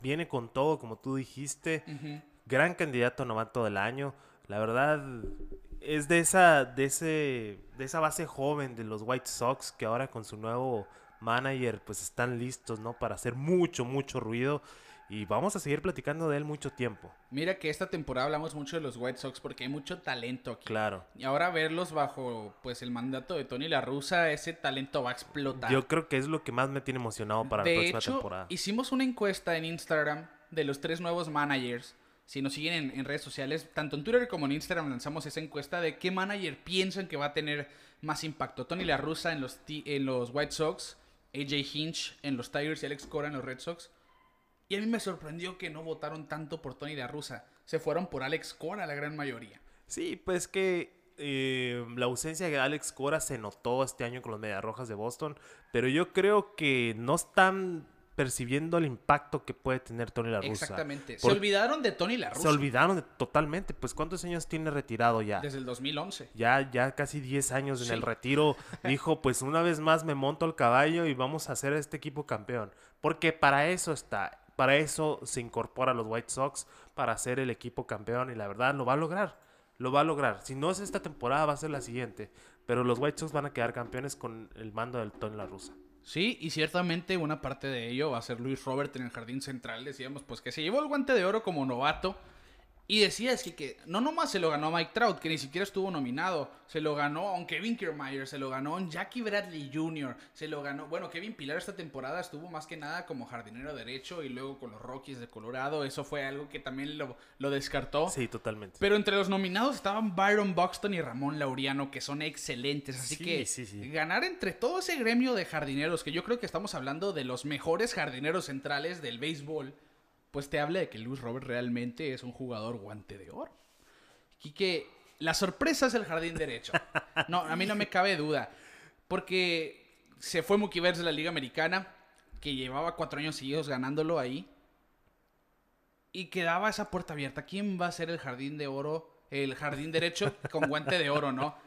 Viene con todo, como tú dijiste, gran candidato a novato del año, la verdad es de esa, de ese, de esa base joven de los White Sox que ahora con su nuevo manager pues están listos, ¿no? Para hacer mucho, mucho ruido y vamos a seguir platicando de él mucho tiempo, Mira que esta temporada hablamos mucho de los White Sox porque hay mucho talento aquí. claro. Y ahora verlos bajo pues el mandato de Tony La Russa, ese talento va a explotar. Yo creo que es lo que más me tiene emocionado para la próxima hecho, temporada. hicimos una encuesta en Instagram de los tres nuevos managers. Si nos siguen en, en redes sociales, tanto en Twitter como en Instagram lanzamos esa encuesta de qué manager piensan que va a tener más impacto. Tony La Russa en los, en los White Sox, AJ Hinch en los Tigers y Alex Cora en los Red Sox. Y a mí me sorprendió que no votaron tanto por Tony La Russa. Se fueron por Alex Cora la gran mayoría. Sí, pues que eh, la ausencia de Alex Cora se notó este año con los Medias Rojas de Boston, pero yo creo que no están percibiendo el impacto que puede tener Tony La Russa. Exactamente. Por- Se olvidaron de Tony La Se Russa olvidaron de- totalmente. Pues, ¿cuántos años tiene retirado ya? desde el 2011. Ya, ya casi 10 años en Sí. el retiro. Dijo, pues una vez más me monto al caballo y vamos a hacer este equipo campeón. Porque para eso está. Para eso se incorpora a los White Sox, para ser el equipo campeón. Y la verdad, lo va a lograr. Lo va a lograr. Si no es esta temporada, va a ser la siguiente. Pero los White Sox van a quedar campeones con el mando del Tony La Russa. Sí, y ciertamente una parte de ello va a ser Luis Robert en el jardín central. Decíamos, pues que se llevó el guante de oro como novato. Y decía, es que, que no nomás se lo ganó Mike Trout, que ni siquiera estuvo nominado. Se lo ganó a un Kevin Kiermaier, se lo ganó a un Jackie Bradley Jr., se lo ganó. Bueno, Kevin Pilar esta temporada estuvo más que nada como jardinero derecho y luego con los Rockies de Colorado. Eso fue algo que también lo, lo descartó. Sí, totalmente. Pero entre los nominados estaban Byron Buxton y Ramón Laureano, que son excelentes. Así Sí, que sí, sí. ganar entre todo ese gremio de jardineros, que yo creo que estamos hablando de los mejores jardineros centrales del béisbol, pues te habla de que Luis Robert realmente es un jugador guante de oro. Quique, la sorpresa es el jardín derecho. No, a mí no me cabe duda. Porque se fue Mookie Betts de la Liga Americana, que llevaba cuatro años seguidos ganándolo ahí. Y quedaba esa puerta abierta. ¿Quién va a ser el jardín de oro? El jardín derecho con guante de oro, ¿no?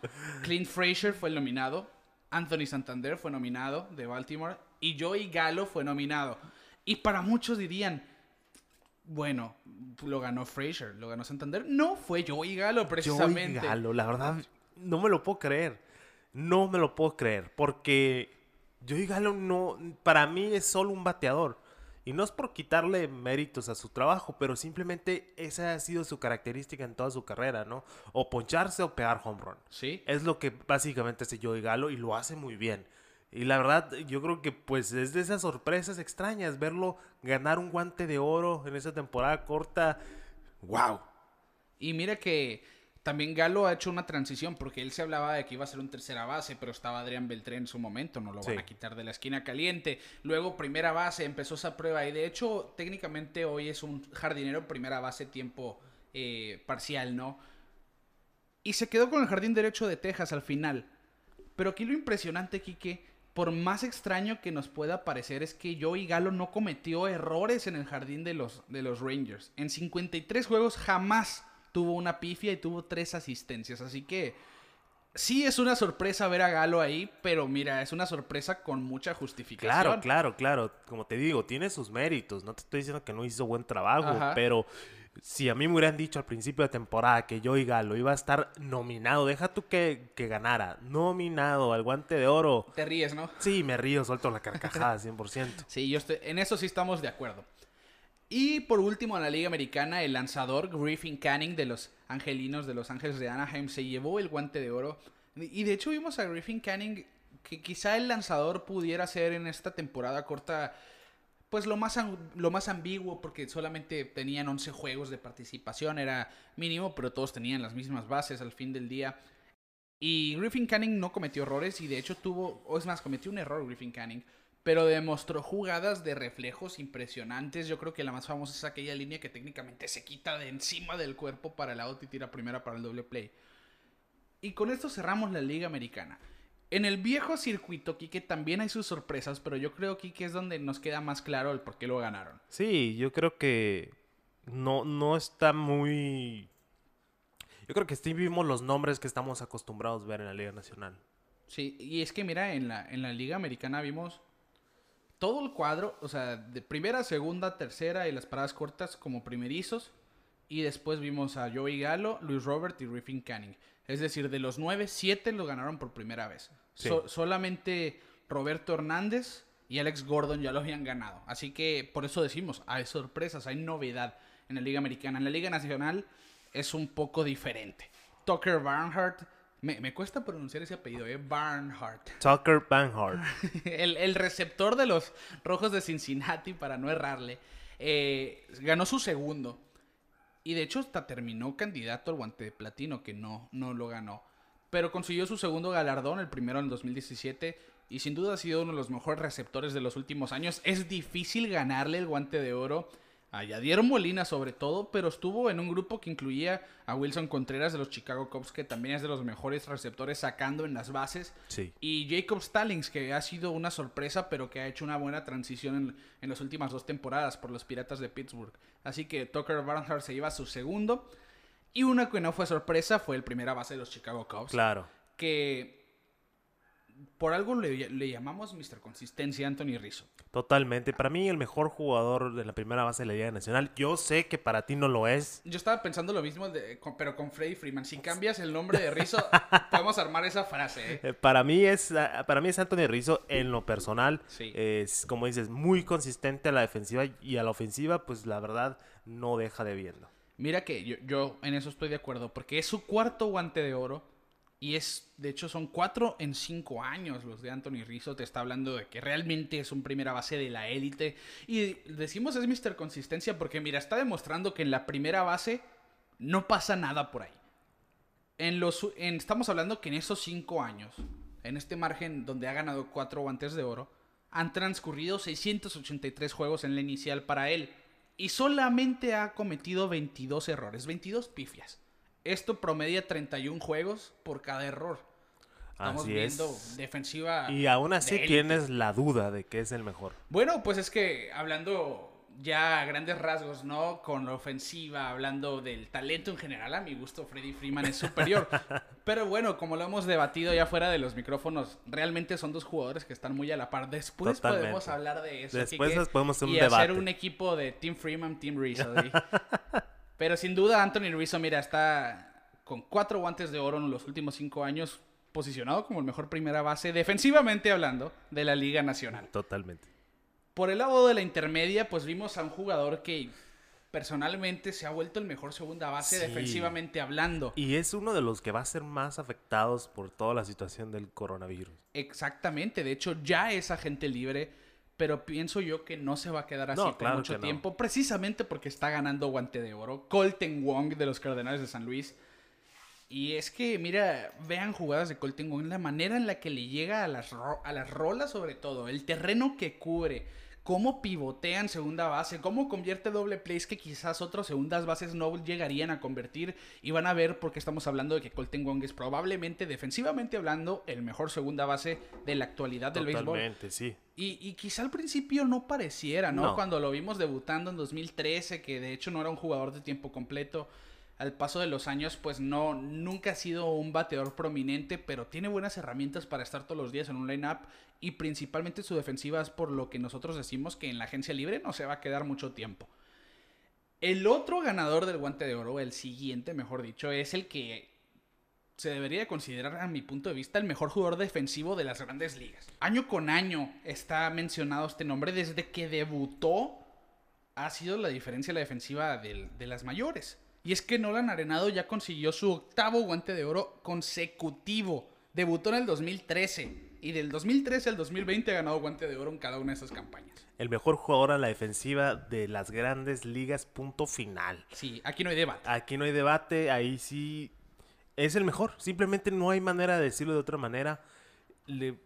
Clint Frazier fue el nominado. Anthony Santander fue nominado de Baltimore. Y Joey Gallo fue nominado. Y para muchos dirían, bueno, lo ganó Frazier, lo ganó Santander. No, fue Joey Gallo precisamente. Joey Galo, la verdad, no me lo puedo creer. No me lo puedo creer. Porque Joey Galo no. Para mí es solo un bateador. Y no es por quitarle méritos a su trabajo, pero simplemente esa ha sido su característica en toda su carrera, ¿no? O poncharse o pegar home run. Sí. Es lo que básicamente hace Joey Galo y lo hace muy bien. Y la verdad, yo creo que pues es de esas sorpresas extrañas verlo ganar un guante de oro en esa temporada corta. ¡Wow! Y mira que también Galo ha hecho una transición porque él se hablaba de que iba a ser un tercera base, pero estaba Adrián Beltré en su momento, no lo van Sí. a quitar de la esquina caliente. Luego primera base, empezó esa prueba y de hecho técnicamente hoy es un jardinero primera base tiempo eh, parcial, ¿no? Y se quedó con el jardín derecho de Texas al final. Pero aquí lo impresionante, Quique, por más extraño que nos pueda parecer, es que Joey Galo no cometió errores en el jardín de los, de los Rangers. En 53 juegos jamás tuvo una pifia y tuvo tres asistencias. Así que sí es una sorpresa ver a Galo ahí, pero mira, es una sorpresa con mucha justificación. Claro, claro, claro. Como te digo, tiene sus méritos. No te estoy diciendo que no hizo buen trabajo, Ajá. pero si a mí me hubieran dicho al principio de temporada que Joey Galo iba a estar nominado, deja tú que, que ganara, nominado al guante de oro. Te ríes, ¿no? Sí, me río, suelto la carcajada 100%. Sí, yo estoy, en eso sí estamos de acuerdo. Y por último, en la Liga Americana, el lanzador Griffin Canning de los Angelinos de Los Ángeles de Anaheim se llevó el guante de oro. Y de hecho vimos a Griffin Canning que quizá el lanzador pudiera ser en esta temporada corta pues lo más, lo más ambiguo porque solamente tenían 11 juegos de participación, era mínimo, pero todos tenían las mismas bases al fin del día. Y Griffin Canning no cometió errores y de hecho tuvo, o es más, cometió un error Griffin Canning, pero demostró jugadas de reflejos impresionantes. Yo creo que la más famosa es aquella línea que técnicamente se quita de encima del cuerpo para el out y tira primera para el doble play. Y con esto cerramos la Liga Americana. En el viejo circuito, Quique, también hay sus sorpresas, pero yo creo, Quique, es donde nos queda más claro el por qué lo ganaron. Sí, yo creo que no, no está muy... Yo creo que sí vimos los nombres que estamos acostumbrados a ver en la Liga Nacional. Sí, y es que mira, en la, en la Liga Americana vimos todo el cuadro, o sea, de primera, segunda, tercera y las paradas cortas como primerizos. Y después vimos a Joey Galo, Luis Robert y Griffin Canning. Es decir, de los nueve, siete lo ganaron por primera vez. Sí. So- solamente Roberto Hernández y Alex Gordon ya lo habían ganado. Así que por eso decimos, hay sorpresas, hay novedad en la Liga Americana. En la Liga Nacional es un poco diferente. Tucker Barnhart, me, me cuesta pronunciar ese apellido, ¿eh? Barnhart. Tucker Banhart. el, el receptor de los Rojos de Cincinnati, para no errarle, eh, ganó su segundo. Y de hecho hasta terminó candidato al guante de platino, que no, no lo ganó. Pero consiguió su segundo galardón, el primero en el 2017. Y sin duda ha sido uno de los mejores receptores de los últimos años. Es difícil ganarle el guante de oro a Yadier Molina sobre todo, pero estuvo en un grupo que incluía a Wilson Contreras de los Chicago Cubs, que también es de los mejores receptores sacando en las bases, Sí. y Jacob Stallings, que ha sido una sorpresa, pero que ha hecho una buena transición en, en las últimas dos temporadas por los Piratas de Pittsburgh. Así que Tucker Barnhart se lleva su segundo, y una que no fue sorpresa fue el primera base de los Chicago Cubs, Claro. que por algo le, le llamamos Mr. Consistencia Anthony Rizzo. Totalmente. Para mí, el mejor jugador de la primera base de la Liga Nacional. Yo sé que para ti no lo es. Yo estaba pensando lo mismo, de- pero con Freddy Freeman. Si cambias el nombre de Rizzo, podemos armar esa frase. ¿eh? Eh, Para mí es ah, para mí es Anthony Rizzo en lo personal. Sí. Es, como dices, muy consistente a la defensiva y a la ofensiva, pues la verdad no deja de viendo. Mira que yo, en eso estoy de acuerdo, porque es su cuarto guante de oro. Y es, de hecho, son cuatro en cinco años los de Anthony Rizzo. Te está hablando de que realmente es un primera base de la élite. Y decimos es Mr. Consistencia porque, mira, está demostrando que en la primera base no pasa nada por ahí. En los, en- estamos hablando que en esos cinco años, en este margen donde ha ganado cuatro guantes de oro, han transcurrido 683 juegos en la inicial para él. Y solamente ha cometido 22 errores, 22 pifias. Esto promedia 31 juegos por cada error. Estamos Así viendo es. defensiva. Y aún así de tienes la duda de que es el mejor. Bueno, pues es que hablando ya a grandes rasgos, ¿no? Con la ofensiva, hablando del talento en general, a mi gusto Freddy Freeman es superior. Pero bueno, como lo hemos debatido ya fuera de los micrófonos, realmente son dos jugadores que están muy a la par. Después Totalmente. podemos hablar de eso. Después podemos hacer un y debate. hacer un equipo de Team Freeman, Team Rizzo. ¿sí? Pero sin duda Anthony Rizzo, mira, está con cuatro guantes de oro en los últimos cinco años, posicionado como el mejor primera base, defensivamente hablando, de la Liga Nacional. Totalmente. Por el lado de la intermedia, pues vimos a un jugador que personalmente se ha vuelto el mejor segunda base Sí. defensivamente hablando. Y es uno de los que va a ser más afectados por toda la situación del coronavirus. Exactamente, de hecho ya es agente libre, pero pienso yo que no se va a quedar así No, por claro mucho no. tiempo, precisamente porque está ganando guante de oro. Colton Wong de los Cardenales de San Luis. Y es que, mira, vean jugadas de Colton Wong, la manera en la que le llega a las, ro- a las rolas sobre todo, el terreno que cubre, cómo pivotea en segunda base, cómo convierte doble plays que quizás otras segundas bases no llegarían a convertir. Y van a ver porque estamos hablando de que Colton Wong es probablemente, defensivamente hablando, el mejor segunda base de la actualidad del béisbol. Totalmente, sí. Y, y quizá al principio no pareciera, ¿no? No. Cuando lo vimos debutando en 2013, que de hecho no era un jugador de tiempo completo. Al paso de los años, pues no, nunca ha sido un bateador prominente, pero tiene buenas herramientas para estar todos los días en un line-up. Y principalmente su defensiva es por lo que nosotros decimos que en la agencia libre no se va a quedar mucho tiempo. El otro ganador del guante de oro, el siguiente, mejor dicho, es el que se debería considerar, a mi punto de vista, el mejor jugador defensivo de las grandes ligas. Año con año está mencionado este nombre desde que debutó. Ha sido la diferencia en la defensiva de las mayores. Y es que Nolan Arenado ya consiguió su octavo guante de oro consecutivo. Debutó en el 2013. Y del 2013 al 2020 ha ganado guante de oro en cada una de esas campañas. El mejor jugador a la defensiva de las grandes ligas, punto final. Sí, aquí no hay debate. Aquí no hay debate, ahí sí es el mejor. Simplemente no hay manera de decirlo de otra manera. Le-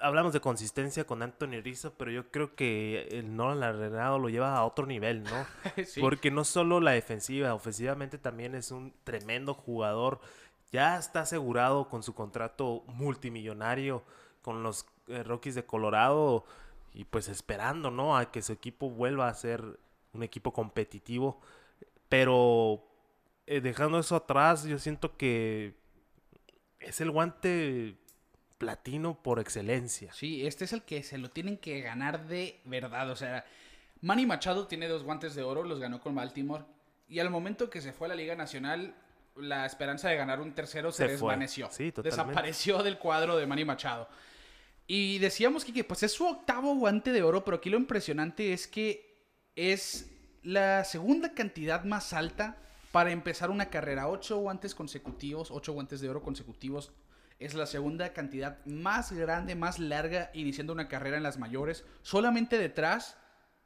hablamos de consistencia con Anthony Rizzo, pero yo creo que el Nolan Arenado lo lleva a otro nivel, ¿no? Sí. Porque no solo la defensiva, ofensivamente también es un tremendo jugador. Ya está asegurado con su contrato multimillonario con los eh, Rockies de Colorado y pues esperando, ¿no? A que su equipo vuelva a ser un equipo competitivo. Pero eh, dejando eso atrás, yo siento que es el guante platino por excelencia. Sí, este es el que se lo tienen que ganar de verdad. O sea, Manny Machado tiene dos guantes de oro, los ganó con Baltimore. Y al momento que se fue a la Liga Nacional, la esperanza de ganar un tercero se, desvaneció. Sí, totalmente. Desapareció del cuadro de Manny Machado. Y decíamos que pues es su octavo guante de oro, pero aquí lo impresionante es que es la segunda cantidad más alta para empezar una carrera. Ocho guantes consecutivos, ocho guantes de oro consecutivos. Es la segunda cantidad más grande, más larga, iniciando una carrera en las mayores, solamente detrás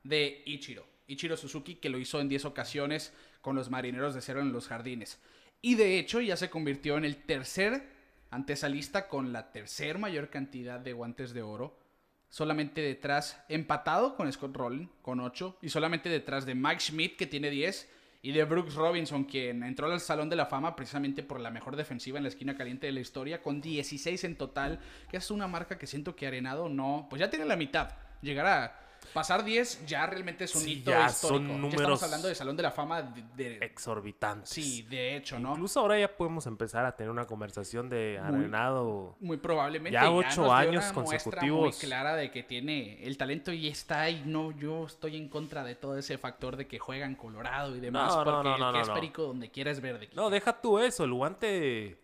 de Ichiro. Ichiro Suzuki, que lo hizo en 10 ocasiones con los marineros de cero en los jardines. Y de hecho ya se convirtió en el tercer ante esa lista con la tercer mayor cantidad de guantes de oro. solamente detrás, empatado con Scott Rowland, con 8, y solamente detrás de Mike Schmidt, que tiene 10, y de Brooks Robinson, quien entró al Salón de la Fama precisamente por la mejor defensiva en la esquina caliente de la historia, con 16 en total, que es una marca que siento que Arenado no, pues ya tiene la mitad. Llegará Pasar 10 ya realmente es un Sí, hito ya histórico. son Ya estamos hablando de Salón de la Fama de, de- Exorbitantes. sí, de hecho, ¿no? Incluso ahora ya podemos empezar a tener una conversación de Arenado. Muy probablemente Ya ocho años consecutivos. muy clara de que tiene el talento y está ahí. No, yo estoy en contra de todo ese factor de que juega en Colorado y demás. No, porque no, el no, que no, es no. perico donde quiera es verde. No, deja tú eso. El guante,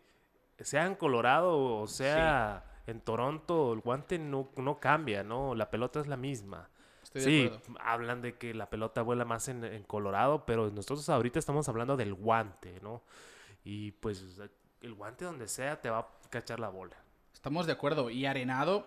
sea en Colorado o sea en Toronto, el guante no, no cambia, ¿no? La pelota es la misma. Estoy de sí, acuerdo. hablan de que la pelota vuela más en, en Colorado, pero nosotros ahorita estamos hablando del guante, ¿no? Y pues el guante donde sea te va a cachar la bola. Estamos de acuerdo. Y Arenado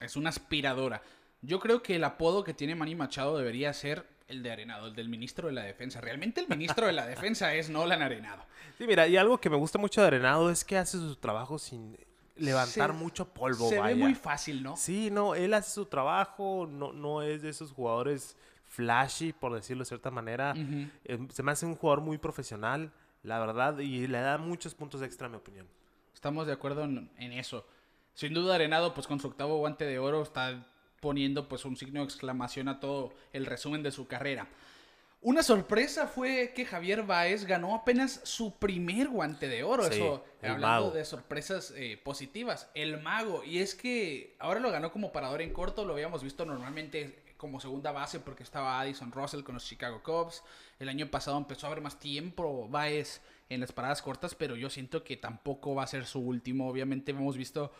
es una aspiradora. Yo creo que el apodo que tiene Manny Machado debería ser el de Arenado, el del ministro de la defensa. Realmente el ministro de la defensa es Nolan Arenado. Sí, mira, y algo que me gusta mucho de Arenado es que hace su trabajo sin levantar Se- mucho polvo, Se vaya. ve muy fácil, ¿no? Sí, no, él hace su trabajo, no, no es de esos jugadores flashy, por decirlo de cierta manera. Eh, se me hace un jugador muy profesional, la verdad, y le da muchos puntos extra, en mi opinión. Estamos de acuerdo en, en eso. Sin duda Arenado, pues con su octavo guante de oro está poniendo pues un signo de exclamación a todo el resumen de su carrera. Una sorpresa fue que Javier Baez ganó apenas su primer guante de oro. Sí, Eso, hablando mago. de sorpresas eh, positivas. El mago. Y es que ahora lo ganó como parador en corto. Lo habíamos visto normalmente como segunda base porque estaba Addison Russell con los Chicago Cubs. El año pasado empezó a haber más tiempo Baez en las paradas cortas, pero yo siento que tampoco va a ser su último. Obviamente hemos visto...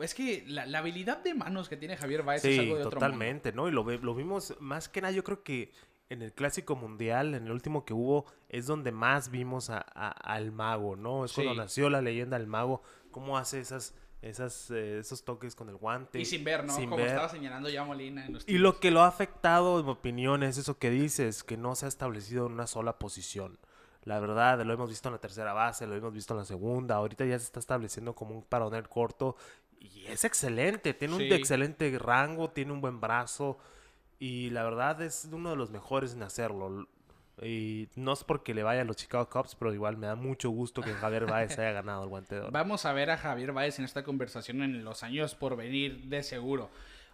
Es que la, la habilidad de manos que tiene Javier Baez es Sí, algo de otro mundo. totalmente, ¿no? Y lo, lo vimos más que nada, yo creo que en el clásico mundial, en el último que hubo, es donde más vimos a- a- al mago, ¿no? Es cuando nació la leyenda del mago, cómo hace esas, esas, eh, esos toques con el guante. Y sin ver, ¿no? sin Como ver. estaba señalando ya Molina en los Y lo que lo ha afectado, en mi opinión, es eso que dices, que no se ha establecido en una sola posición. La verdad, lo hemos visto en la tercera base, lo hemos visto en la segunda, ahorita ya se está estableciendo como un paronel corto y es excelente, tiene Sí. un excelente rango, tiene un buen brazo y la verdad es uno de los mejores en hacerlo. Y no es porque le vaya a los Chicago Cubs, pero igual me da mucho gusto que Javier Baez haya ganado el guante de oro. Vamos a ver a Javier Báez en esta conversación en los años por venir, de seguro.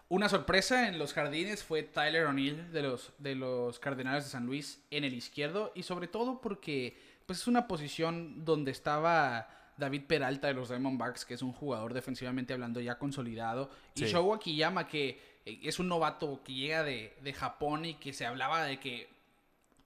Una sorpresa en los jardines fue Tyler O'Neill de los, de los Cardenales de San Luis en el izquierdo y sobre todo porque pues es una posición donde estaba David Peralta de los Diamondbacks, que es un jugador defensivamente hablando ya consolidado, y Sí. Shogo Akiyama, que es un novato que llega de, de Japón y que se hablaba de que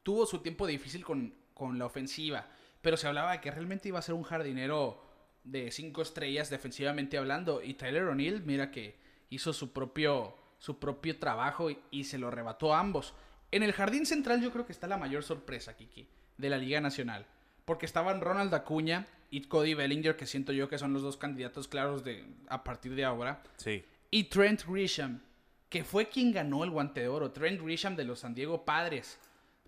tuvo su tiempo difícil con, con la ofensiva, pero se hablaba de que realmente iba a ser un jardinero de cinco estrellas defensivamente hablando. Y Tyler O'Neill, mira que hizo su propio, su propio trabajo y, y se lo arrebató a ambos. En el jardín central yo creo que está la mayor sorpresa, Kiki, de la Liga Nacional. Porque estaban Ronald Acuña y Cody Bellinger, que siento yo que son los dos candidatos claros de, a partir de ahora. Sí. Y Trent Grisham, que fue quien ganó el guante de oro. Trent Grisham de los San Diego Padres.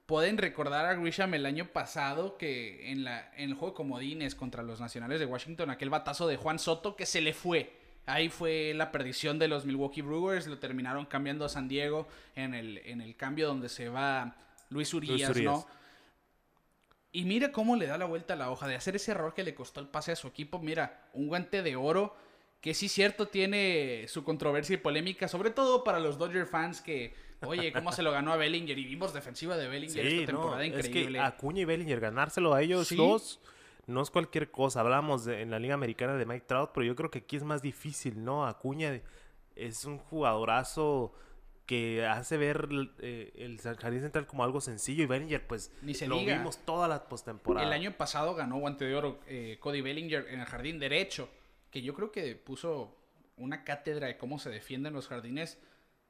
Pueden recordar a Grisham el año pasado que en, la, en el juego de comodines contra los Nacionales de Washington, aquel batazo de Juan Soto que se le fue. Ahí fue la perdición de los Milwaukee Brewers, lo terminaron cambiando a San Diego en el, en el cambio donde se va Luis Urias, Urias. ¿no? Y mira cómo le da la vuelta a la hoja de hacer ese error que le costó el pase a su equipo. Mira, un guante de oro que sí cierto tiene su controversia y polémica, sobre todo para los Dodger fans que, oye, cómo se lo ganó a Bellinger y vimos defensiva de Bellinger Sí, esta no, temporada es increíble. que Acuña y Bellinger ganárselo a ellos Sí. dos no es cualquier cosa. Hablamos de- en la Liga Americana de Mike Trout, pero yo creo que aquí es más difícil, ¿no? Acuña es un jugadorazo que hace ver eh, el jardín central como algo sencillo y Bellinger pues Ni se lo diga. vimos toda la postemporada. El año pasado ganó guante de oro eh, Cody Bellinger en el jardín derecho, que yo creo que puso una cátedra de cómo se defienden los jardines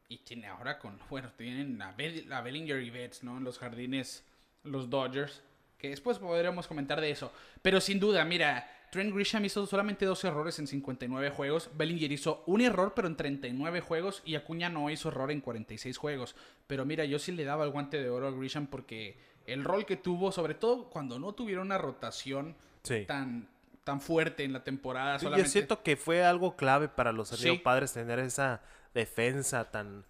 y tiene ahora con, bueno, tienen a, Bell- a Bellinger y Betts, ¿no? En los jardines, los Dodgers, que después podremos comentar de eso. Pero sin duda, mira, Trent Grisham hizo solamente dos errores en 59 juegos, Bellinger hizo un error pero en 39 juegos y Acuña no hizo error en 46 juegos. Pero mira, yo sí le daba el guante de oro a Grisham porque el rol que tuvo, sobre todo cuando no tuvieron una rotación Sí. tan, tan fuerte en la temporada. Solamente... Yo siento que fue algo clave para los Sí. Anillo padres tener esa defensa tan,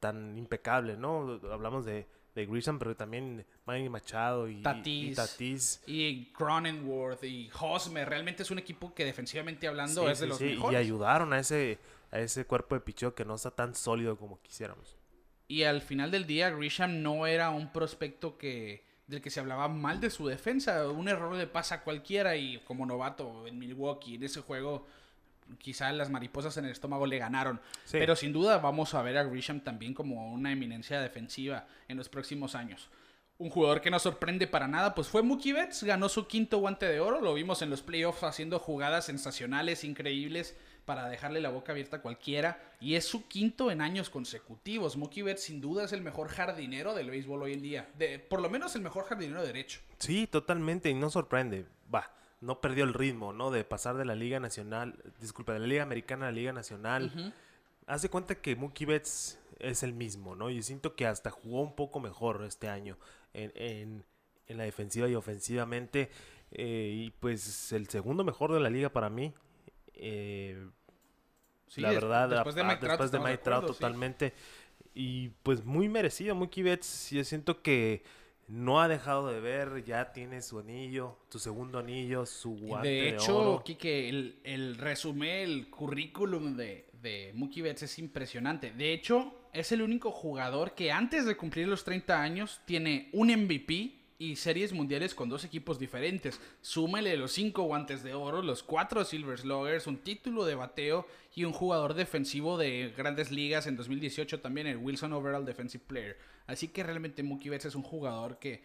tan impecable, ¿no? Hablamos de, de Grisham, pero también Manny Machado y Tatis. y Tatis. Y Cronenworth y Hosmer. Realmente es un equipo que defensivamente hablando Sí, es de sí, los sí, mejores. Y ayudaron a ese, a ese cuerpo de picheo que no está tan sólido como quisiéramos. Y al final del día, Grisham no era un prospecto que del que se hablaba mal de su defensa. Un error le pasa a cualquiera y como novato en Milwaukee, en ese juego, quizá las mariposas en el estómago le ganaron. Sí. Pero sin duda vamos a ver a Grisham también como una eminencia defensiva en los próximos años. Un jugador que no sorprende para nada, pues fue Mookie Betts, ganó su quinto guante de oro, lo vimos en los playoffs haciendo jugadas sensacionales, increíbles, para dejarle la boca abierta a cualquiera, y es su quinto en años consecutivos. Mookie Betts sin duda es el mejor jardinero del béisbol hoy en día, de, por lo menos el mejor jardinero derecho. Sí, totalmente, y no sorprende. Va, no perdió el ritmo, ¿no? De pasar de la Liga Nacional, disculpa, de la Liga Americana a la Liga Nacional. Hace cuenta que Mookie Betts es el mismo, ¿no? Y siento que hasta jugó un poco mejor este año en, en- en la defensiva y ofensivamente. eh, y pues el segundo mejor de la liga para mí. Eh, Sí, la verdad, después de Mike Trout, después de estamos de Mike Trout acuerdo, sí. totalmente. Y pues muy merecido, Mookie Betts. Yo siento que no ha dejado de ver, ya tiene su anillo, su segundo anillo, su guante de, De hecho, oro. Kike, el, el resumen, el currículum de, de Mookie Betts es impresionante. De hecho, es el único jugador que antes de cumplir los 30 años tiene un MVP y series mundiales con dos equipos diferentes. Súmele los cinco guantes de oro, los cuatro Silver Sluggers, un título de bateo y un jugador defensivo de grandes ligas en 2018 también, el Wilson Overall Defensive Player. Así que realmente Mookie Betts es un jugador que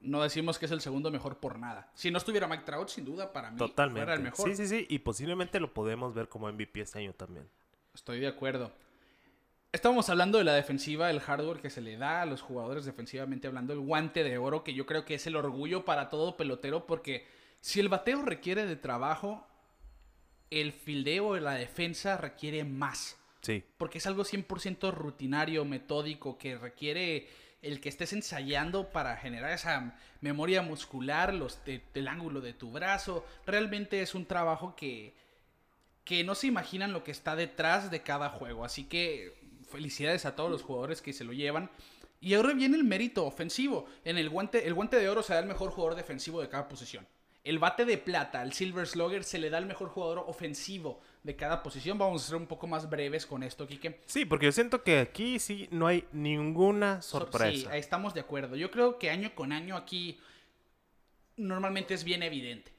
no decimos que es el segundo mejor por nada. Si no estuviera Mike Trout, sin duda, para mí Totalmente. fuera el mejor. Sí, sí, sí. Y posiblemente lo podemos ver como MVP este año también. Estoy de acuerdo. Estábamos hablando de la defensiva, el hardware que se le da a los jugadores defensivamente hablando, el guante de oro, que yo creo que es el orgullo para todo pelotero, porque si el bateo requiere de trabajo, el fildeo y la defensa requiere más. Sí. Porque es algo 100% rutinario, metódico, que requiere el que estés ensayando para generar esa memoria muscular, los de- del ángulo de tu brazo. Realmente es un trabajo que, que no se imaginan lo que está detrás de cada juego. Así que felicidades a todos los jugadores que se lo llevan. Y ahora viene el mérito ofensivo. En el guante, el guante de oro se da el mejor jugador defensivo de cada posición. El bate de plata, el Silver Slugger, se le da el mejor jugador ofensivo de cada posición. Vamos a ser un poco más breves con esto, Kike. Sí, porque yo siento que aquí sí no hay ninguna So- sorpresa. Sí, estamos de acuerdo. Yo creo que año con año aquí normalmente es bien evidente.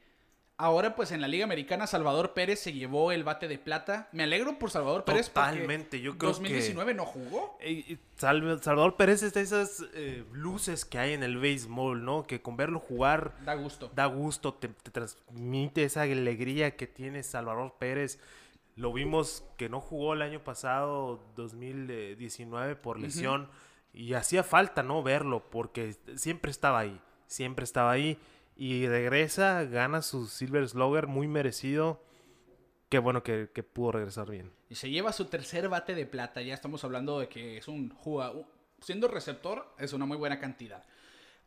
Ahora, pues en la Liga Americana, Salvador Pérez se llevó el bate de plata. Me alegro por Salvador Pérez. Totalmente, yo creo que- 2019 no jugó. Eh, Sal- Salvador Pérez es de esas eh, luces que hay en el béisbol, ¿no? Que con verlo jugar Da gusto. da gusto, te, te transmite esa alegría que tiene Salvador Pérez. Lo vimos que no jugó el año pasado, 2019, por lesión. Y hacía falta, ¿no? Verlo, porque siempre estaba ahí. Siempre estaba ahí. Y regresa, gana su Silver Slugger, muy merecido. Qué bueno que, que pudo regresar bien. Y se lleva su tercer bate de plata. Ya estamos hablando de que es un jugador. Siendo receptor, es una muy buena cantidad.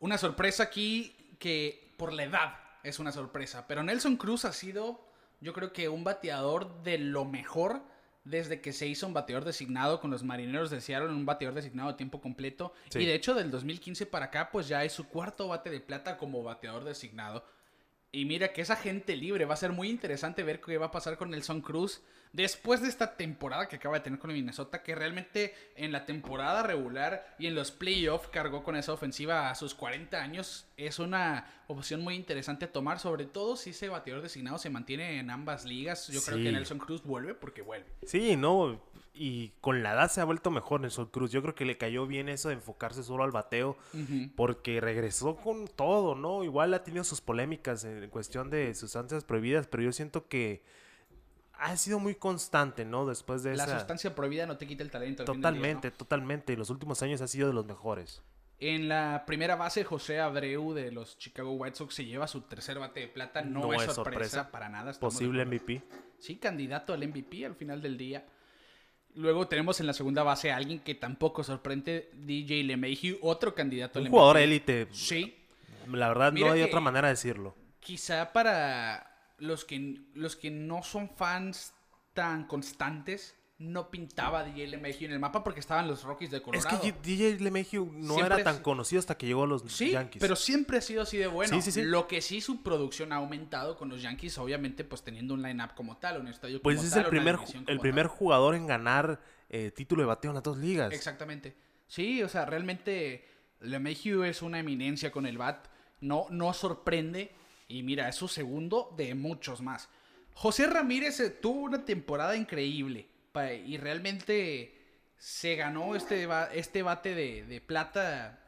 Una sorpresa aquí que por la edad es una sorpresa. Pero Nelson Cruz ha sido, yo creo que un bateador de lo mejor desde que se hizo un bateador designado con los marineros de Seattle, un bateador designado a tiempo completo. Sí. Y de hecho, del 2015 para acá, pues ya es su cuarto bate de plata como bateador designado. Y mira que esa gente libre va a ser muy interesante ver qué va a pasar con Nelson Cruz después de esta temporada que acaba de tener con el Minnesota, que realmente en la temporada regular y en los playoffs cargó con esa ofensiva a sus 40 años. Es una opción muy interesante a tomar, sobre todo si ese bateador designado se mantiene en ambas ligas. Yo creo que Nelson Cruz vuelve porque vuelve. Sí, no, y con la edad se ha vuelto mejor Nelson Cruz. Yo creo que le cayó bien eso de enfocarse solo al bateo, porque regresó con todo, ¿no? Igual ha tenido sus polémicas en cuestión de sustancias prohibidas, pero yo siento que ha sido muy constante, ¿no? Después de La esa... sustancia prohibida no te quita el talento. Totalmente, totalmente. En los últimos años ha sido de los mejores. En la primera base, José Abreu de los Chicago White Sox se lleva su tercer bate de plata. No, No es, es sorpresa, sorpresa. para nada. Posible. MVP. Sí, candidato al MVP al final del día. Luego tenemos en la segunda base a alguien que tampoco sorprende, DJ LeMahieu, otro candidato Un jugador élite. Sí, La verdad Mira no hay otra manera de decirlo. quizá para los que, los que no son fans tan constantes, no pintaba DJ LeMahieu en el mapa porque estaban los Rockies de Es Colorado. que DJ LeMahieu no Siempre era tan es- conocido hasta que llegó a los Sí, Yankees. pero siempre ha sido así de bueno. Sí, sí, sí. Lo que sí su producción ha aumentado con los Yankees, obviamente, pues teniendo un line-up como tal, un estadio Pues como es tal, el una primer, división el primer tal. jugador en ganar eh, título de bateo en las dos ligas. Exactamente. Sí, o sea, realmente LeMahieu es una eminencia con el bat. No, no sorprende. Y mira, es su segundo de muchos más. José Ramírez eh, tuvo una temporada increíble. Y realmente se ganó este, este bate de, plata,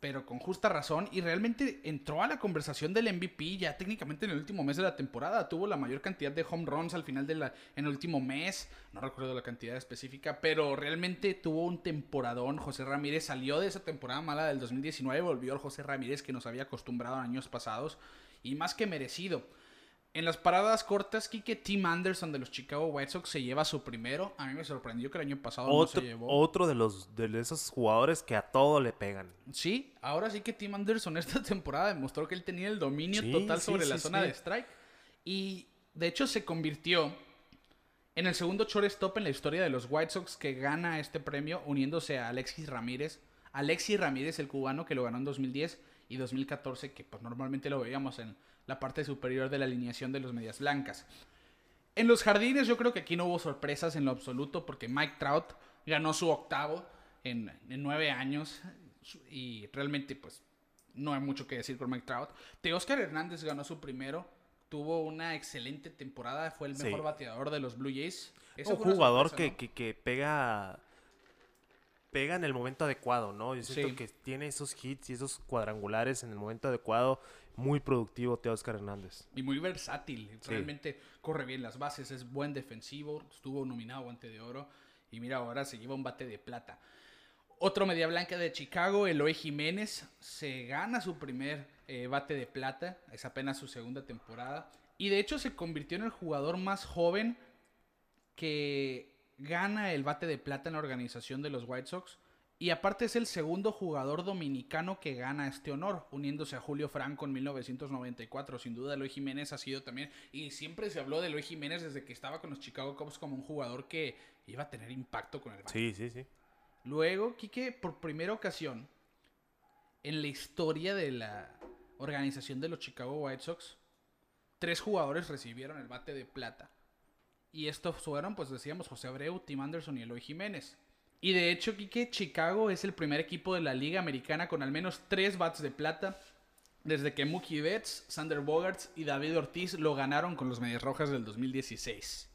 pero con justa razón. Y realmente entró a la conversación del MVP ya técnicamente en el último mes de la temporada. Tuvo la mayor cantidad de home runs al final de la, en último mes. No recuerdo la cantidad específica, pero realmente tuvo un temporadón. José Ramírez salió de esa temporada mala del 2019, volvió al José Ramírez que nos había acostumbrado años pasados. Y más que merecido. En las paradas cortas, Kike Tim Anderson de los Chicago White Sox se lleva su primero. A mí me sorprendió que el año pasado no se llevó. otro de los de esos jugadores que a todo le pegan. Sí, ahora sí que Tim Anderson esta temporada demostró que él tenía el dominio Sí, total sí, sobre la sí, zona de strike. Y de hecho se convirtió en el segundo shortstop en la historia de los White Sox que gana este premio uniéndose a Alexis Ramírez. Alexis Ramírez, el cubano que lo ganó en 2010 y 2014, que pues normalmente lo veíamos en la parte superior de la alineación de los Medias Blancas. En los jardines yo creo que aquí no hubo sorpresas en lo absoluto porque Mike Trout ganó su octavo en, en nueve años y realmente pues no hay mucho que decir con Mike Trout. Teoscar Hernández ganó su primero, tuvo una excelente temporada, fue el Sí. mejor bateador de los Blue Jays. Esa un jugador sorpresa, que, ¿no? que, que pega pega en el momento adecuado, ¿no? Yo siento Sí. que tiene esos hits y esos cuadrangulares en el momento adecuado. Muy productivo Teoscar Hernández. Y muy versátil. Realmente corre bien las bases, es buen defensivo. Estuvo nominado a guante de oro. Y mira, ahora se lleva un bate de plata. Otro media blanca de Chicago, Eloy Jiménez, se gana su primer eh, bate de plata. Es apenas su segunda temporada. Y de hecho se convirtió en el jugador más joven que gana el bate de plata en la organización de los White Sox. Y aparte es el segundo jugador dominicano que gana este honor, uniéndose a Julio Franco en 1994. Sin duda, Eloy Jiménez ha sido también, y siempre se habló de Eloy Jiménez desde que estaba con los Chicago Cubs como un jugador que iba a tener impacto con el bate. Sí, sí, sí. Luego, Quique, por primera ocasión en la historia de la organización de los Chicago White Sox, tres jugadores recibieron el bate de plata. Y estos fueron, pues decíamos, José Abreu, Tim Anderson y Eloy Jiménez. Y de hecho, Quique, Chicago es el primer equipo de la Liga Americana con al menos tres bats de plata. Desde que Mookie Betts, Sander Bogarts y David Ortiz lo ganaron con los Medias Rojas del 2016.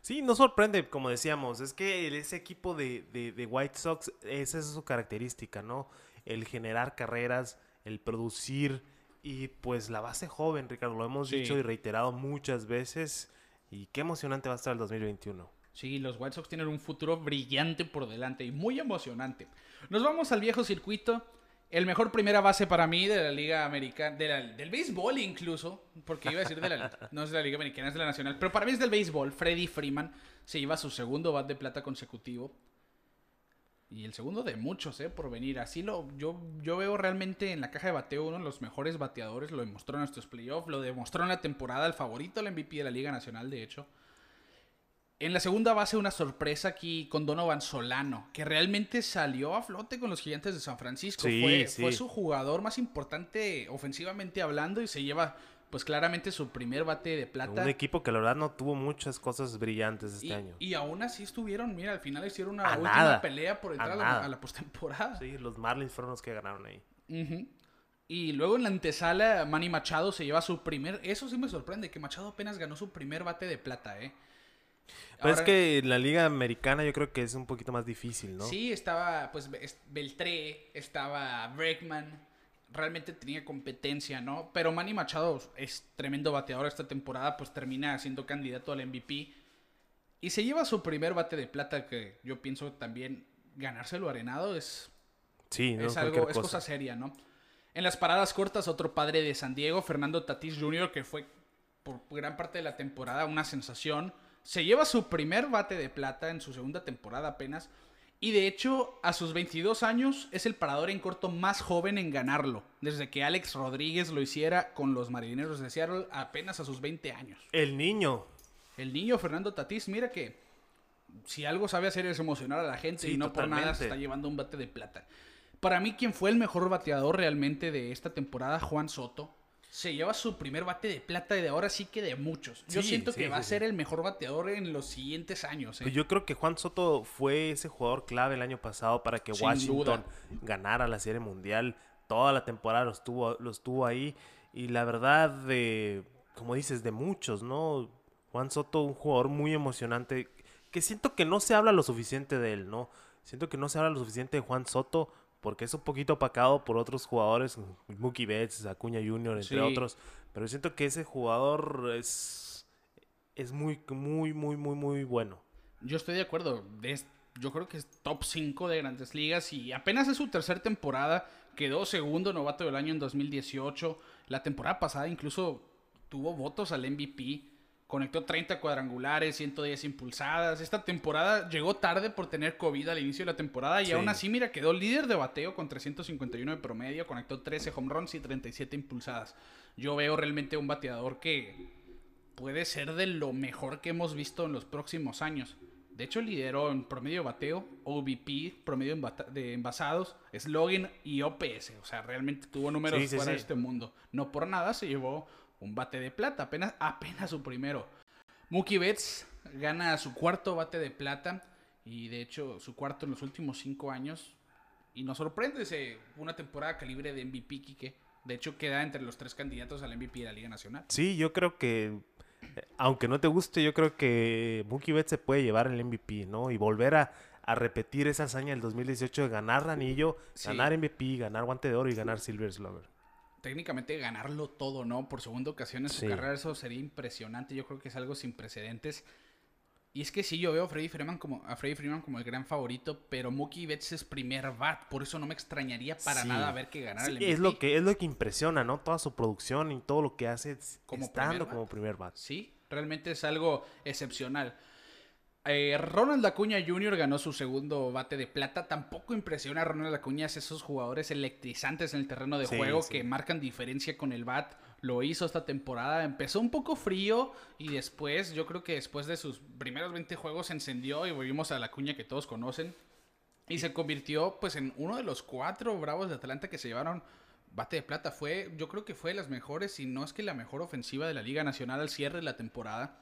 Sí, no sorprende, como decíamos, es que ese equipo de, de- de White Sox, esa es su característica, ¿no? El generar carreras, el producir y pues la base joven, Ricardo, lo hemos Sí. dicho y reiterado muchas veces y qué emocionante va a estar el 2021. Sí, los White Sox tienen un futuro brillante por delante y muy emocionante. Nos vamos al viejo circuito. El mejor primera base para mí de la Liga Americana, de la- del béisbol incluso, porque iba a decir de la, no es de la Liga Americana, es de la Nacional, pero para mí es del béisbol. Freddy Freeman se lleva su segundo bat de plata consecutivo. Y el segundo de muchos, ¿eh? Por venir. Así lo. Yo, yo veo realmente en la caja de bateo uno de los mejores bateadores. Lo demostró en estos playoffs. Lo demostró en la temporada. El favorito al MVP de la Liga Nacional, de hecho. En la segunda base, una sorpresa aquí con Donovan Solano, que realmente salió a flote con los gigantes de San Francisco. Sí, fue, sí. fue su jugador más importante ofensivamente hablando y se lleva, pues claramente, su primer bate de plata. Un equipo que la verdad no tuvo muchas cosas brillantes este Y, año. y aún así estuvieron, mira, al final hicieron una A última nada. pelea por entrar A la, nada. a la postemporada. Sí, los Marlins fueron los que ganaron ahí. Y luego en la antesala, Manny Machado se lleva su primer. Eso sí me sorprende, que Machado apenas ganó su primer bate de plata, ¿eh? Pero es Ahora- que la liga americana yo creo que es un poquito más difícil, ¿no? Sí, estaba pues es- Beltré, estaba Bregman, realmente tenía competencia, ¿no? Pero Manny Machado es tremendo bateador esta temporada, pues termina siendo candidato al MVP y se lleva su primer bate de plata que yo pienso también ganárselo arenado es, Sí, no es algo, es cosa seria, ¿no? En las paradas cortas, otro padre de San Diego, Fernando Tatís Jr., que fue por gran parte de la temporada una sensación, se lleva su primer bate de plata en su segunda temporada apenas. Y de hecho, a sus 22 años es el parador en corto más joven en ganarlo, desde que Alex Rodríguez lo hiciera con los Marineros de Seattle apenas a sus 20 años. El niño. El niño Fernando Tatís, mira que si algo sabe hacer es emocionar a la gente Sí, y no por nada se está llevando un bate de plata. Para mí, quien fue el mejor bateador realmente de esta temporada, Juan Soto. Se lleva su primer bate de plata y de ahora sí que de muchos. Yo Sí, siento sí, que va a ser el mejor bateador en los siguientes años. ¿eh? Pues yo creo que Juan Soto fue ese jugador clave el año pasado para que Sin Washington duda. ganara la Serie Mundial. Toda la temporada lo estuvo, lo estuvo ahí. Y la verdad, de, como dices, de muchos, ¿no? Juan Soto, un jugador muy emocionante. Que siento que no se habla lo suficiente de él, ¿no? Siento que no se habla lo suficiente de Juan Soto porque es un poquito opacado por otros jugadores, Mookie Betts, Acuña Jr., entre Sí. otros. Pero siento que ese jugador es, es muy, muy, muy, muy, muy bueno. Yo estoy de acuerdo. Es- yo creo que es top 5 de grandes ligas y apenas es su tercera temporada. Quedó segundo novato del año en 2018. La temporada pasada incluso tuvo votos al MVP. Conectó 30 cuadrangulares, 110 impulsadas. Esta temporada llegó tarde por tener COVID al inicio de la temporada y Sí. aún así, mira, quedó líder de bateo con 351 de promedio. Conectó 13 home runs y 37 impulsadas. Yo veo realmente un bateador que puede ser de lo mejor que hemos visto en los próximos años. De hecho, lideró en promedio de bateo, OVP, promedio de envasados, slogan y OPS. O sea, realmente tuvo números Sí, sí, fuera de sí. este mundo. No por nada se llevó un bate de plata, apenas, apenas su primero. Mookie Betts gana su cuarto bate de plata y de hecho su cuarto en los últimos cinco años. Y nos sorprende ese- una temporada calibre de MVP, Quique. De hecho, queda entre los tres candidatos al MVP de la Liga Nacional. Sí, yo creo que, eh, aunque no te guste, yo creo que Mookie Betts se puede llevar el MVP, ¿no? Y volver a, a repetir esa hazaña del 2018 de ganar anillo, Sí. ganar MVP, ganar guante de oro y ganar Silver Slugger. Técnicamente ganarlo todo, ¿no? Por segunda ocasión en su Sí. carrera, eso sería impresionante. Yo creo que es algo sin precedentes. Y es que sí, yo veo a Freddy Freeman como, a Freddie Freeman como el gran favorito, pero Mookie Betts es primer bat, por eso no me extrañaría para Sí. nada ver que ganara Sí, el MVP. es lo que es lo que impresiona, ¿no? Toda su producción y todo lo que hace Como estando primer como primer bat. Sí, realmente es algo excepcional. Eh, Ronald Acuña Jr. ganó su segundo bate de plata. Tampoco impresiona a Ronald Acuña es esos jugadores electrizantes en el terreno de Sí, juego sí. que marcan diferencia con el bat. Lo hizo esta temporada. Empezó un poco frío y después, yo creo que después de sus primeros 20 juegos se encendió y volvimos a la Acuña que todos conocen. Y se convirtió pues en uno de los cuatro bravos de Atlanta que se llevaron bate de plata. Fue, yo creo que fue de las mejores, si no es que la mejor ofensiva de la Liga Nacional al cierre de la temporada.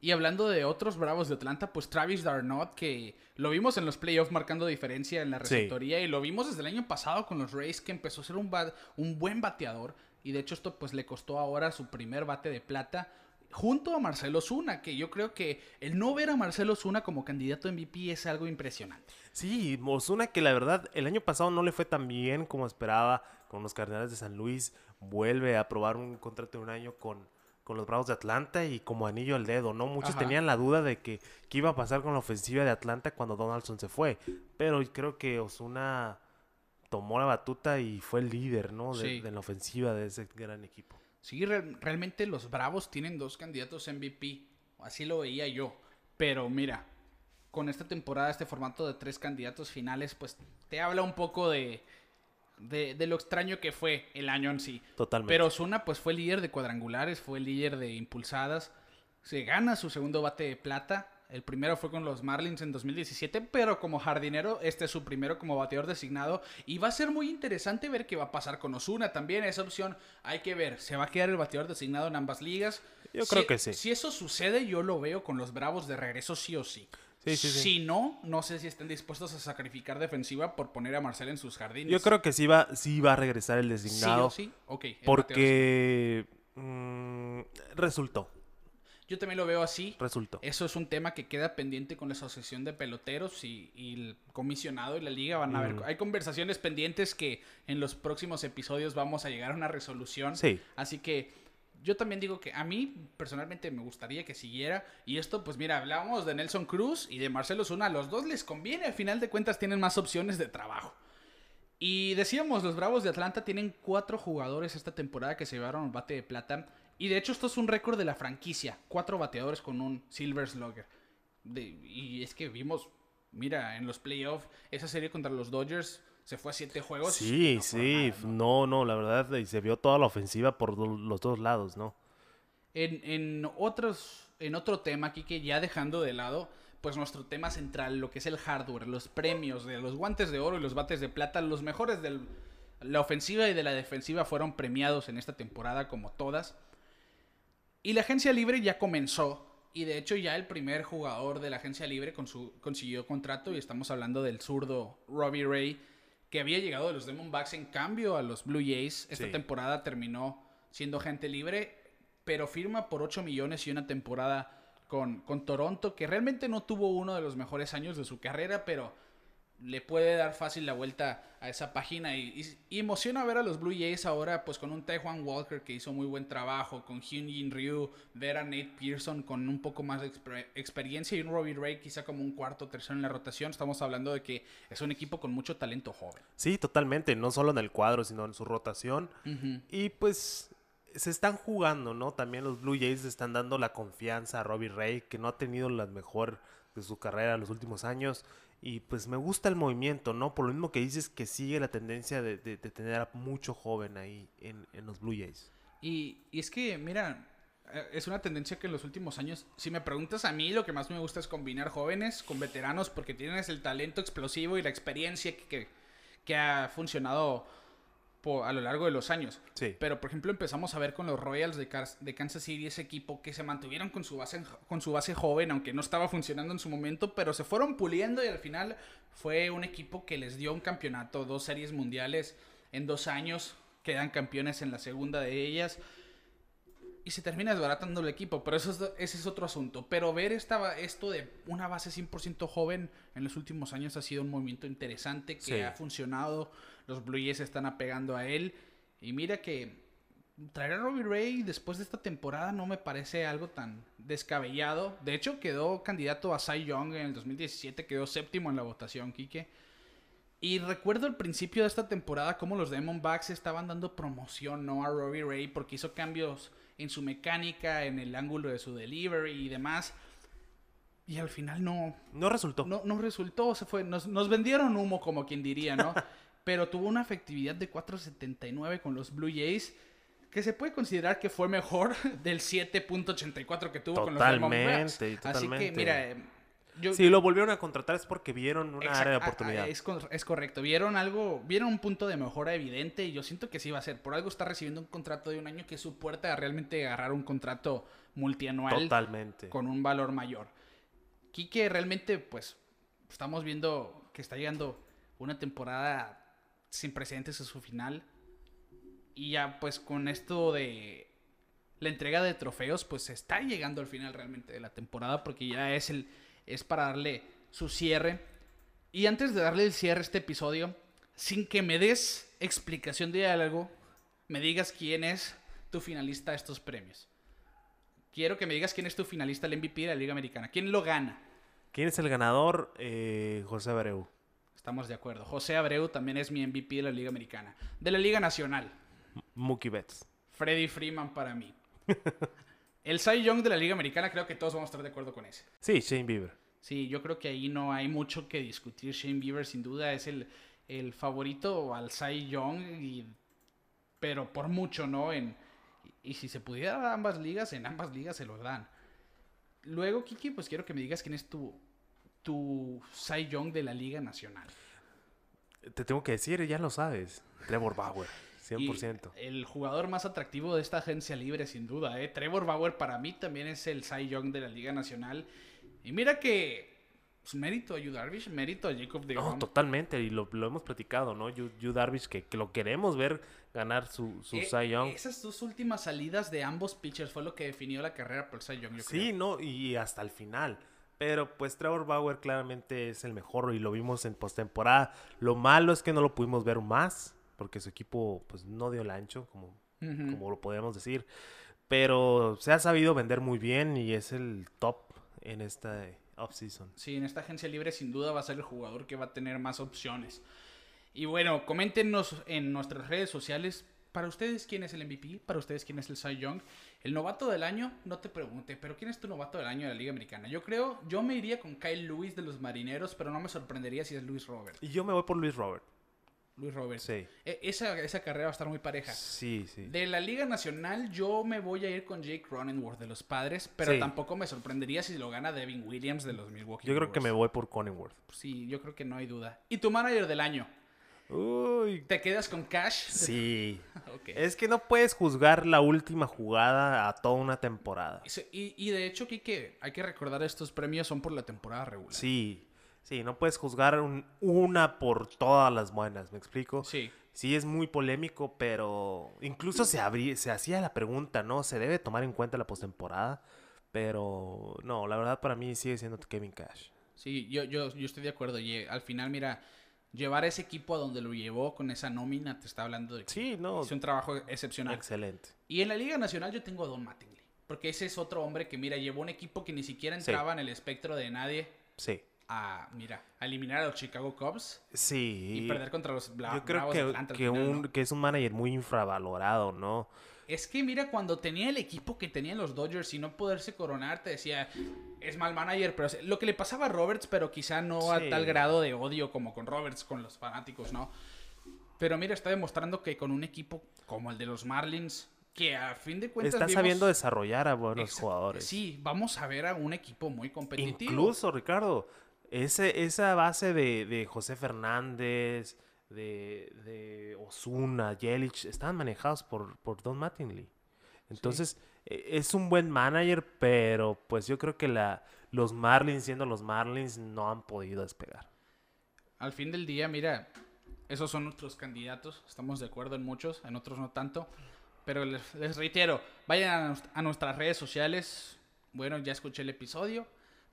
Y hablando de otros bravos de Atlanta, pues Travis Darnot, que lo vimos en los playoffs marcando diferencia en la Sí. receptoría y lo vimos desde el año pasado con los Rays que empezó a ser un, un buen bateador y de hecho esto pues le costó ahora su primer bate de plata junto a Marcelo Zuna, que yo creo que el no ver a Marcelo Zuna como candidato a MVP es algo impresionante. Sí, Mosuna que la verdad el año pasado no le fue tan bien como esperaba con los Cardenales de San Luis. Vuelve a probar un contrato de un año con, con los Bravos de Atlanta y como anillo al dedo, ¿no? Muchos Ajá. tenían la duda de que qué iba a pasar con la ofensiva de Atlanta cuando Donaldson se fue. Pero creo que Osuna tomó la batuta y fue el líder, ¿no? De, Sí. de la ofensiva de ese gran equipo. Sí, re- realmente los Bravos tienen dos candidatos MVP. Así lo veía yo. Pero mira, con esta temporada, este formato de tres candidatos finales, pues te habla un poco de, de, de lo extraño que fue el año en sí. Totalmente. Pero Osuna pues fue líder de cuadrangulares, fue líder de impulsadas. Se gana su segundo bate de plata. El primero fue con los Marlins en 2017, pero como jardinero, este es su primero como bateador designado. Y va a ser muy interesante ver qué va a pasar con Osuna también. Esa opción hay que ver. ¿Se va a quedar el bateador designado en ambas ligas? Yo Si- creo que sí. Si eso sucede, yo lo veo con los Bravos de regreso sí o sí. Sí, sí, sí. Si no, no sé si estén dispuestos a sacrificar defensiva por poner a Marcel en sus jardines. Yo creo que sí va, sí va a regresar el sí designado. o sí. Ok. Porque mm, resultó, Yo también lo veo así. resultó. Eso es un tema que queda pendiente con la Asociación de Peloteros y, y el comisionado y la liga van a ver. Mm. Hay conversaciones pendientes que en los próximos episodios vamos a llegar a una resolución. Sí. Así que yo también digo que a mí personalmente me gustaría que siguiera. Y esto, pues mira, hablábamos de Nelson Cruz y de Marcelo Zuna. A los dos les conviene. Al final de cuentas tienen más opciones de trabajo. Y decíamos, los Bravos de Atlanta tienen cuatro jugadores esta temporada que se llevaron el bate de plata. Y de hecho esto es un récord de la franquicia. Cuatro bateadores con un Silver Slugger. Y es que vimos mira, en los playoffs, esa serie contra los Dodgers se fue a siete juegos. Sí, no sí, nada, ¿no? no, no, la verdad, y se vio toda la ofensiva por los dos lados, ¿no? En, en otros, en otro tema aquí que ya dejando de lado, pues nuestro tema central, lo que es el hardware, los premios de los guantes de oro y los bates de plata, los mejores de la ofensiva y de la defensiva fueron premiados en esta temporada como todas. Y la agencia libre ya comenzó. Y de hecho ya el primer jugador de la agencia libre con su, consiguió contrato. Y estamos hablando del zurdo Robbie Ray. Que había llegado de los Diamondbacks en cambio a los Blue Jays. Esta Sí. temporada terminó siendo agente libre. Pero firma por 8 millones y una temporada con, con Toronto. Que realmente no tuvo uno de los mejores años de su carrera. Pero le puede dar fácil la vuelta a esa página y, emociona ver a los Blue Jays ahora pues con un Taiwan Walker que hizo muy buen trabajo, con Hyunjin Ryu, ver a Nate Pearson con un poco más de exper- experiencia y un Robbie Ray quizá como un cuarto o tercero en la rotación. Estamos hablando de que es un equipo con mucho talento joven. Sí, totalmente, no solo en el cuadro, sino en su rotación. Y pues se están jugando, ¿no? También los Blue Jays están dando la confianza a Robbie Ray, que no ha tenido la mejor de su carrera en los últimos años. Y pues me gusta el movimiento, ¿no? Por lo mismo que dices que sigue la tendencia de, tener a mucho joven ahí en, en los Blue Jays. Y, y es que, mira, eh, es una tendencia que en los últimos años, si me preguntas a mí, lo que más me gusta es combinar jóvenes con veteranos porque tienes el talento explosivo y la experiencia que ha funcionado a lo largo de los años. Sí. Pero, por ejemplo, empezamos a ver con los Royals de, Kansas City ese equipo que se mantuvieron con su, base, con su base joven, aunque no estaba funcionando en su momento, pero se fueron puliendo y al final fue un equipo que les dio un campeonato, dos series mundiales en dos años, quedan campeones en la segunda de ellas y se termina desbaratando el equipo, pero eso es, ese es otro asunto. Pero ver esta, esto de una base 100% joven en los últimos años ha sido un movimiento interesante que Sí. ha funcionado. Los Blue Jays se están apegando a él. Y mira que traer a Robbie Ray después de esta temporada no me parece algo tan descabellado. De hecho, quedó candidato a Cy Young en el 2017, quedó séptimo en la votación, Quique. Y recuerdo al principio de esta temporada cómo los Diamondbacks estaban dando promoción ¿no? a Robbie Ray porque hizo cambios en su mecánica, en el ángulo de su delivery y demás. Y al final no, No resultó. no, no resultó, se fue, nos, nos vendieron humo como quien diría, ¿no? Pero tuvo una efectividad de 4.79 con los Blue Jays, que se puede considerar que fue mejor del 7.84 que tuvo con los Diamondbacks. Totalmente, Así que, mira, eh, yo, Si lo volvieron a contratar es porque vieron una Exact- área de oportunidad. Es correcto. Vieron algo, vieron un punto de mejora evidente y yo siento que sí va a ser. Por algo está recibiendo un contrato de un año que es su puerta a realmente agarrar un contrato multianual Totalmente. con un valor mayor. Quique realmente, pues, estamos viendo que está llegando una temporada sin precedentes a su final. Y ya, pues, con esto de la entrega de trofeos, pues se está llegando al final realmente de la temporada porque ya es el es para darle su cierre. Y antes de darle el cierre a este episodio, sin que me des explicación de algo, me digas quién es tu finalista a estos premios. Quiero que me digas quién es tu finalista al MVP de la Liga Americana. ¿Quién lo gana? ¿Quién es el ganador? Eh, José Abreu. Estamos de acuerdo. José Abreu también es mi MVP de la Liga Americana. De la Liga Nacional. Mookie Betts. Freddy Freeman para mí. El Cy Young de la Liga Americana creo que todos vamos a estar de acuerdo con ese. Sí, Shane Bieber. Sí, yo creo que ahí no hay mucho que discutir. Shane Bieber sin duda es el, el favorito al Cy Young, y- pero por mucho, ¿no? En, y, y si se pudiera dar ambas ligas, en ambas ligas se lo dan. Luego, Kiki, pues quiero que me digas quién es tu, tu Cy Young de la Liga Nacional. Te tengo que decir, ya lo sabes. Trevor Bauer. Y 100%. el jugador más atractivo de esta agencia libre, sin duda. ¿eh? Trevor Bauer para mí también es el Cy Young de la Liga Nacional. Y mira que pues, mérito a Yu Darvish, mérito a Jacob de No, totalmente. Y lo, lo hemos platicado, ¿no? Yu, Yu Darvish, que, que lo queremos ver ganar su, su Eh, Cy Young. Esas dos últimas salidas de ambos pitchers fue lo que definió la carrera por Cy Young, yo Sí, no, y hasta el final. Pero pues Trevor Bauer claramente es el mejor y lo vimos en postemporada. Lo malo es que no lo pudimos ver más porque su equipo pues no dio el ancho, como, como lo podemos decir. Pero se ha sabido vender muy bien y es el top en esta offseason. Sí, en esta agencia libre sin duda va a ser el jugador que va a tener más opciones. Y bueno, coméntenos en nuestras redes sociales para ustedes, ¿quién es el MVP? Para ustedes, ¿quién es el Cy Young? El novato del año, no te pregunte, pero ¿quién es tu novato del año de la Liga Americana? Yo creo, yo me iría con Kyle Lewis de los Marineros, pero no me sorprendería si es Luis Robert. Y yo me voy por Luis Robert. Luis Robert. Sí. E- esa, esa carrera va a estar muy pareja. Sí, sí. De la Liga Nacional, yo me voy a ir con Jake Cronenworth de los Padres, pero Sí. tampoco me sorprendería si lo gana Devin Williams de los Milwaukee Yo creo que me voy por Conningworth. Sí, yo creo que no hay duda. ¿Y tu manager del año? Uy. ¿Te quedas con Cash? Sí. Es que no puedes juzgar la última jugada a toda una temporada. Y Y, de hecho, Kike, hay que recordar estos premios son por la temporada regular. Sí, sí, no puedes juzgar un- una por todas las buenas, ¿me explico? Sí. Sí, es muy polémico, pero incluso se, abrí- se hacía la pregunta, ¿no? ¿Se debe tomar en cuenta la postemporada? Pero no, la verdad para mí sigue siendo Kevin Cash. Sí, yo, yo, yo estoy de acuerdo. Y eh, al final, mira, llevar ese equipo a donde lo llevó con esa nómina, te está hablando de que Sí, no, es un trabajo excepcional. excelente. Y en la Liga Nacional yo tengo a Don Mattingly. Porque ese es otro hombre que, mira, llevó un equipo que ni siquiera Sí. entraba en el espectro de nadie Sí, a, mira, a eliminar a los Chicago Cubs sí. y perder contra los Bla- Yo creo Bravos que, Atlanta que, final, un, ¿no? que es un manager muy infravalorado, ¿no? Es que mira, cuando tenía el equipo que tenían los Dodgers y no poderse coronar, te decía, es mal manager, pero lo que le pasaba a Roberts, pero quizá no Sí. a tal grado de odio como con Roberts, con los fanáticos, ¿no? Pero mira, está demostrando que con un equipo como el de los Marlins, que a fin de cuentas... Está vimos- sabiendo desarrollar a buenos jugadores. Sí, vamos a ver a un equipo muy competitivo. Incluso, Ricardo, ese, esa base de, de José Fernández, de, de Osuna, Yelich, están manejados por, por Don Mattingly. Entonces, e- es un buen manager, pero pues yo creo que la, los Marlins, siendo los Marlins, no han podido despegar. Al fin del día, mira, esos son nuestros candidatos. Estamos de acuerdo en muchos, en otros no tanto. Pero les, les reitero, vayan a nuestras redes sociales. Bueno, ya escuché el episodio.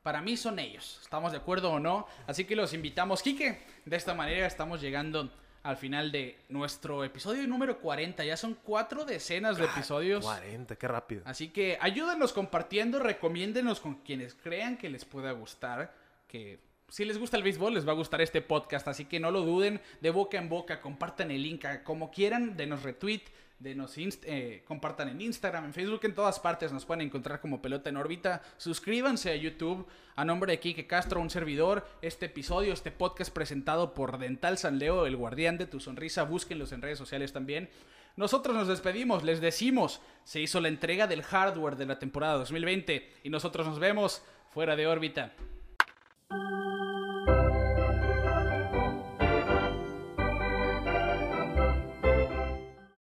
Para mí son ellos. ¿Estamos de acuerdo o no? Así que los invitamos. Quique, de esta manera estamos llegando al final de nuestro episodio número 40. Ya son cuatro decenas de episodios. 40, qué rápido. Así que ayúdenos compartiendo, recomiéndenos con quienes crean que les pueda gustar, que si les gusta el béisbol les va a gustar este podcast, así que no lo duden, de boca en boca, compartan el link, a- como quieran, denos retweet, denos inst- eh, compartan en Instagram, en Facebook, en todas partes nos pueden encontrar como Pelota en órbita, suscríbanse a YouTube, a nombre de Kike Castro, un servidor, este episodio, este podcast presentado por Dental San Leo, el guardián de tu sonrisa, búsquenlos en redes sociales también. Nosotros nos despedimos, les decimos, se hizo la entrega del hardware de la temporada 2020 y nosotros nos vemos fuera de órbita.